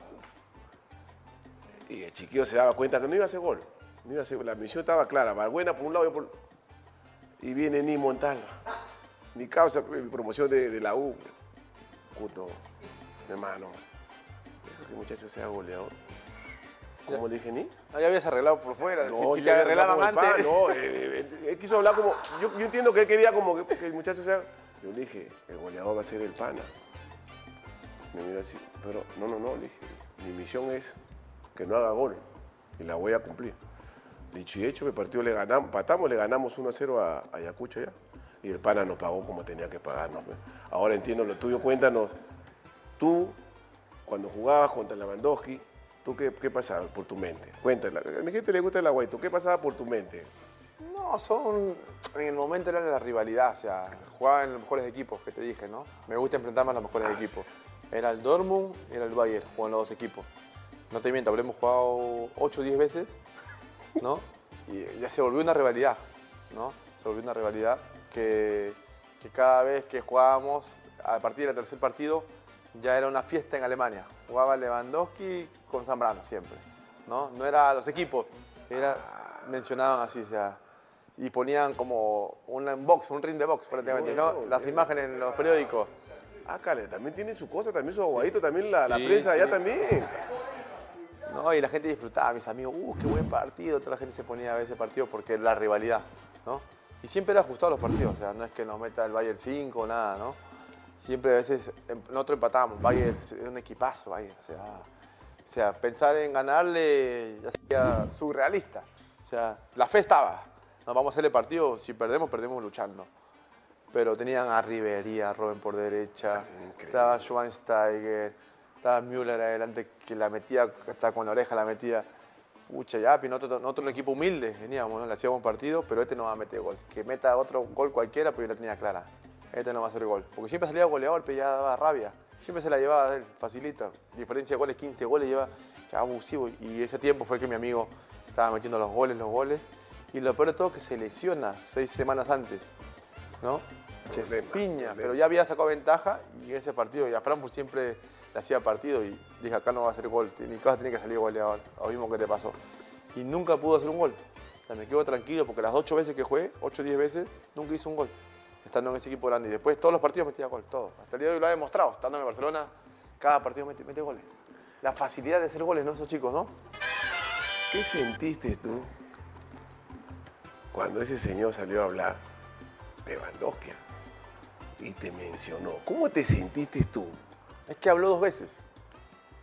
Y el chiquillo se daba cuenta que no iba a hacer gol. No iba a hacer, la misión estaba clara, Barbuena por un lado y por Y viene ni Montalva. Mi causa, mi promoción de, de la U. Puto, hermano. Que el muchacho sea goleador. ¿Cómo le dije ni? No, ya habías arreglado por fuera. si, si yo te arreglaban antes. No, eh, eh, él quiso hablar como. Yo, yo entiendo que él quería como que, que el muchacho sea. Yo le dije, el goleador va a ser el pana. Me mira así, pero no, no, no, le dije, mi misión es que no haga gol y la voy a cumplir. Dicho y hecho, el partido le ganamos, patamos, le ganamos 1 a 0 a, a Ayacucho ya. Y el pana nos pagó como tenía que pagarnos. pues. Ahora entiendo lo tuyo, cuéntanos. Tú, cuando jugabas contra Lewandowski, ¿tú qué, qué pasaba por tu mente? Cuéntala. A mi gente le gusta el agüito. ¿Qué pasaba por tu mente? No, son. En el momento era la rivalidad, o sea, jugaba en los mejores equipos que te dije, ¿no? Me gusta enfrentarme a los mejores equipos. Era el Dortmund era el Bayern, jugaban los dos equipos. No te miento, habremos jugado 8 o 10 veces, ¿no? Y ya se volvió una rivalidad, ¿no? Se volvió una rivalidad que, que cada vez que jugábamos, a partir del tercer partido, ya era una fiesta en Alemania. Jugaba Lewandowski con Zambrano siempre, ¿no? No era los equipos, era, mencionaban así, o sea, y ponían como un box, un ring de box prácticamente, ¿no? Las imágenes en los periódicos. Ah, Cale, también tiene su cosa, también su aguadito, también la, prensa allá también. ¿no? Y la gente disfrutaba, mis amigos, ¡uh, qué buen partido! Toda la gente se ponía a ver ese partido porque la rivalidad, ¿no? Y siempre era ajustado los partidos, o sea, no es que nos meta el Bayern 5 o nada, ¿no? Siempre a veces, em- nosotros empatábamos, Bayern es un equipazo, Bayern, o sea, o sea, pensar en ganarle ya sería surrealista. O sea, la fe estaba, nos vamos a hacer el partido, si perdemos, perdemos luchando. Pero tenían a Ribery, a Robben por derecha, estaba Schweinsteiger, estaba Müller adelante que la metía, hasta con la oreja la metía. Pucha, ya, nosotros, nosotros un equipo humilde veníamos, ¿no? Le hacíamos partido, pero este no va a meter gol. Que meta otro gol cualquiera, pero yo la tenía clara. Este no va a hacer gol. Porque siempre salía goleador, pero ya daba rabia. Siempre se la llevaba él, facilita. Diferencia de goles, 15 goles, lleva, que abusivo. Y ese tiempo fue que mi amigo estaba metiendo los goles, los goles. Y lo peor de todo que se lesiona seis semanas antes, ¿no? Se Problema, espiña, problema. pero ya había sacado ventaja y en ese partido, y a Frankfurt siempre le hacía partido y dije, acá no va a hacer gol, mi casa tiene que salir goleador, lo mismo que te pasó. Y nunca pudo hacer un gol. O sea, me quedo tranquilo porque las ocho veces que jugué, ocho o diez veces, nunca hizo un gol, estando en ese equipo grande. Y después todos los partidos metía gol, todo. Hasta el día de hoy lo ha demostrado, estando en el Barcelona, cada partido mete, mete goles. La facilidad de hacer goles, ¿no? Esos chicos, ¿no? ¿Qué sentiste tú cuando ese señor salió a hablar, Lewandowski, y te mencionó? ¿Cómo te sentiste tú? Es que habló dos veces.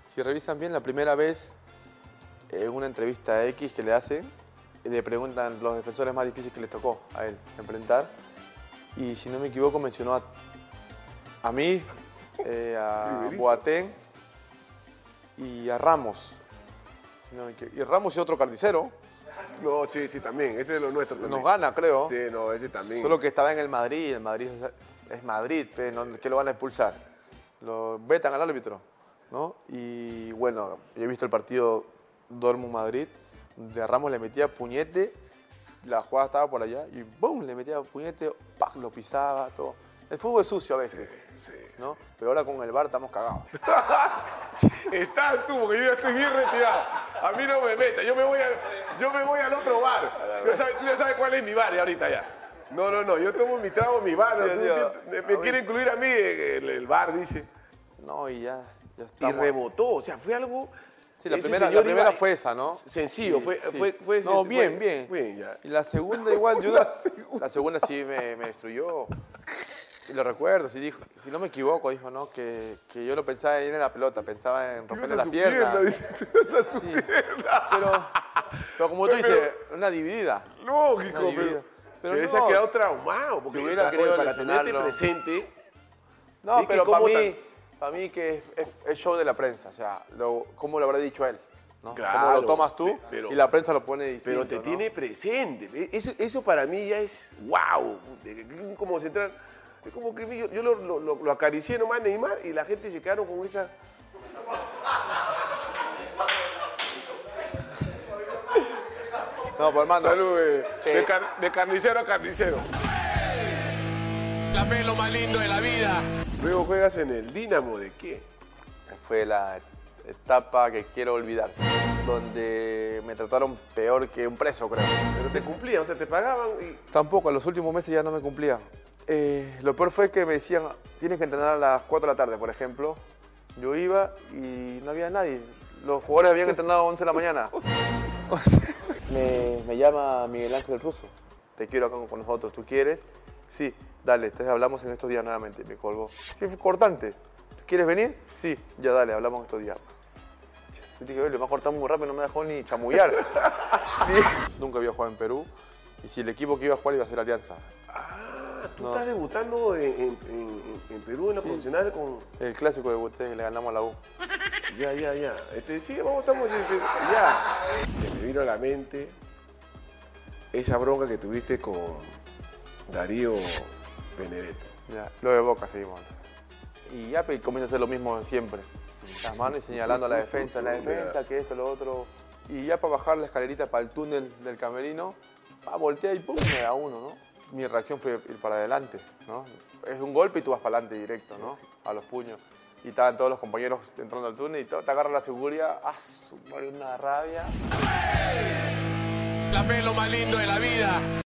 Si revisan bien, la primera vez, en una entrevista X que le hacen, le preguntan los defensores más difíciles que le tocó a él enfrentar. Y si no me equivoco, mencionó a, a mí, eh, a. Boateng y a Ramos. Si no. Y Ramos y otro carnicero. No, sí, sí, también. Ese es lo nuestro también. Nos gana, creo. Sí, no, ese también. Solo que estaba en el Madrid, el Madrid es, Madrid, pe, ¿no? ¿qué lo van a expulsar? Lo vetan al árbitro, ¿no? Y bueno, yo he visto el partido Dortmund-Madrid, de Ramos le metía puñete, la jugada estaba por allá y ¡boom! le metía puñete, ¡pac! lo pisaba, todo. El fútbol es sucio a veces, ¿no? Pero ahora con el bar estamos cagados. Estás tú, porque yo ya estoy bien retirado. A mí no me metas, yo me voy, a- yo me voy al otro bar. Tú ya, sabes, tú ya sabes cuál es mi bar ahorita ya. No, no, no, yo tomo mi trago en mi bar. me, me quiere incluir a mí en el, el bar, dice. No, y ya, ya Y rebotó, o sea, fue algo... Sí, la ese primera, la primera iba- fue esa, ¿no? Sencillo, Sí, fue, sí. fue, fue- No, bien, bien. Bien, ya. Y la segunda igual, yo la, la segunda sí me, me destruyó. Y lo recuerdo, si, dijo, si no me equivoco, dijo, ¿no? Que, que yo no pensaba en ir a la pelota, pensaba en romperle las piernas. pierna, dice, tú ibas a su Sí. pierna. Pero, pero como tú Pero- dices, una dividida. Lógico, Una dividida. pero, pero pero, se no, ha quedado traumado. Porque si hubiera querido para tenerte presente, No, pero para mí, para mí que es, es- es show de la prensa, o sea, lo, ¿cómo lo habrá dicho él? ¿no? ¿Cómo Claro, lo tomas tú? pero- y la prensa lo pone distinto, pero te ¿no? tiene presente. ¿ve? Eso, eso para mí ya es wow. Como central. Es como que yo, yo lo, lo- acaricié nomás Neymar y la gente se quedaron con esa. No, pues hermano. Salud, eh, de, car- de carnicero a carnicero. La fe lo más lindo de la vida. Luego juegas en el Dinamo de qué? Fue la etapa que quiero olvidar, donde me trataron peor que un preso, creo. Pero te cumplían, o sea, te pagaban y. Tampoco, en los últimos meses ya no me cumplía. Eh, lo peor fue que me decían, tienes que entrenar a las 4 de la tarde, por ejemplo. Yo iba y no había nadie. Los jugadores habían entrenado a 11 de la mañana. me, me llama Miguel Ángel Russo. Te quiero acá con nosotros. ¿Tú quieres? Sí, dale, entonces hablamos en estos días nuevamente. Me colgó. Sí, fue cortante. ¿Tú quieres venir? Sí, ya dale, hablamos estos días. Dije, "Oye, le va a cortar muy rápido, no me dejó ni chamullar. Nunca había jugado en Perú. Y si el equipo que iba a jugar iba a ser Alianza. Ah, tú estás debutando en, en- en- en Perú en la profesional con. El clásico debuté, le ganamos a la U. Ya, ya, ya. Este, sí, vamos, estamos. este, ya. Se me vino a la mente esa bronca que tuviste con Darío Benedetto. Ya, lo de Boca seguimos. Y ya pues, comienza a hacer lo mismo siempre. Las manos y señalando a la defensa, la defensa, que esto, lo otro. Y ya para bajar la escalerita para el túnel del camerino, pa, voltea y pum, me da uno, ¿no? Mi reacción fue ir para adelante, ¿no? Es un golpe y tú vas para adelante directo, ¿no? A los puños. Y estaban todos los compañeros entrando al túnel y te agarra la seguridad, ¡ah, su una rabia! La fe es lo más lindo de la vida.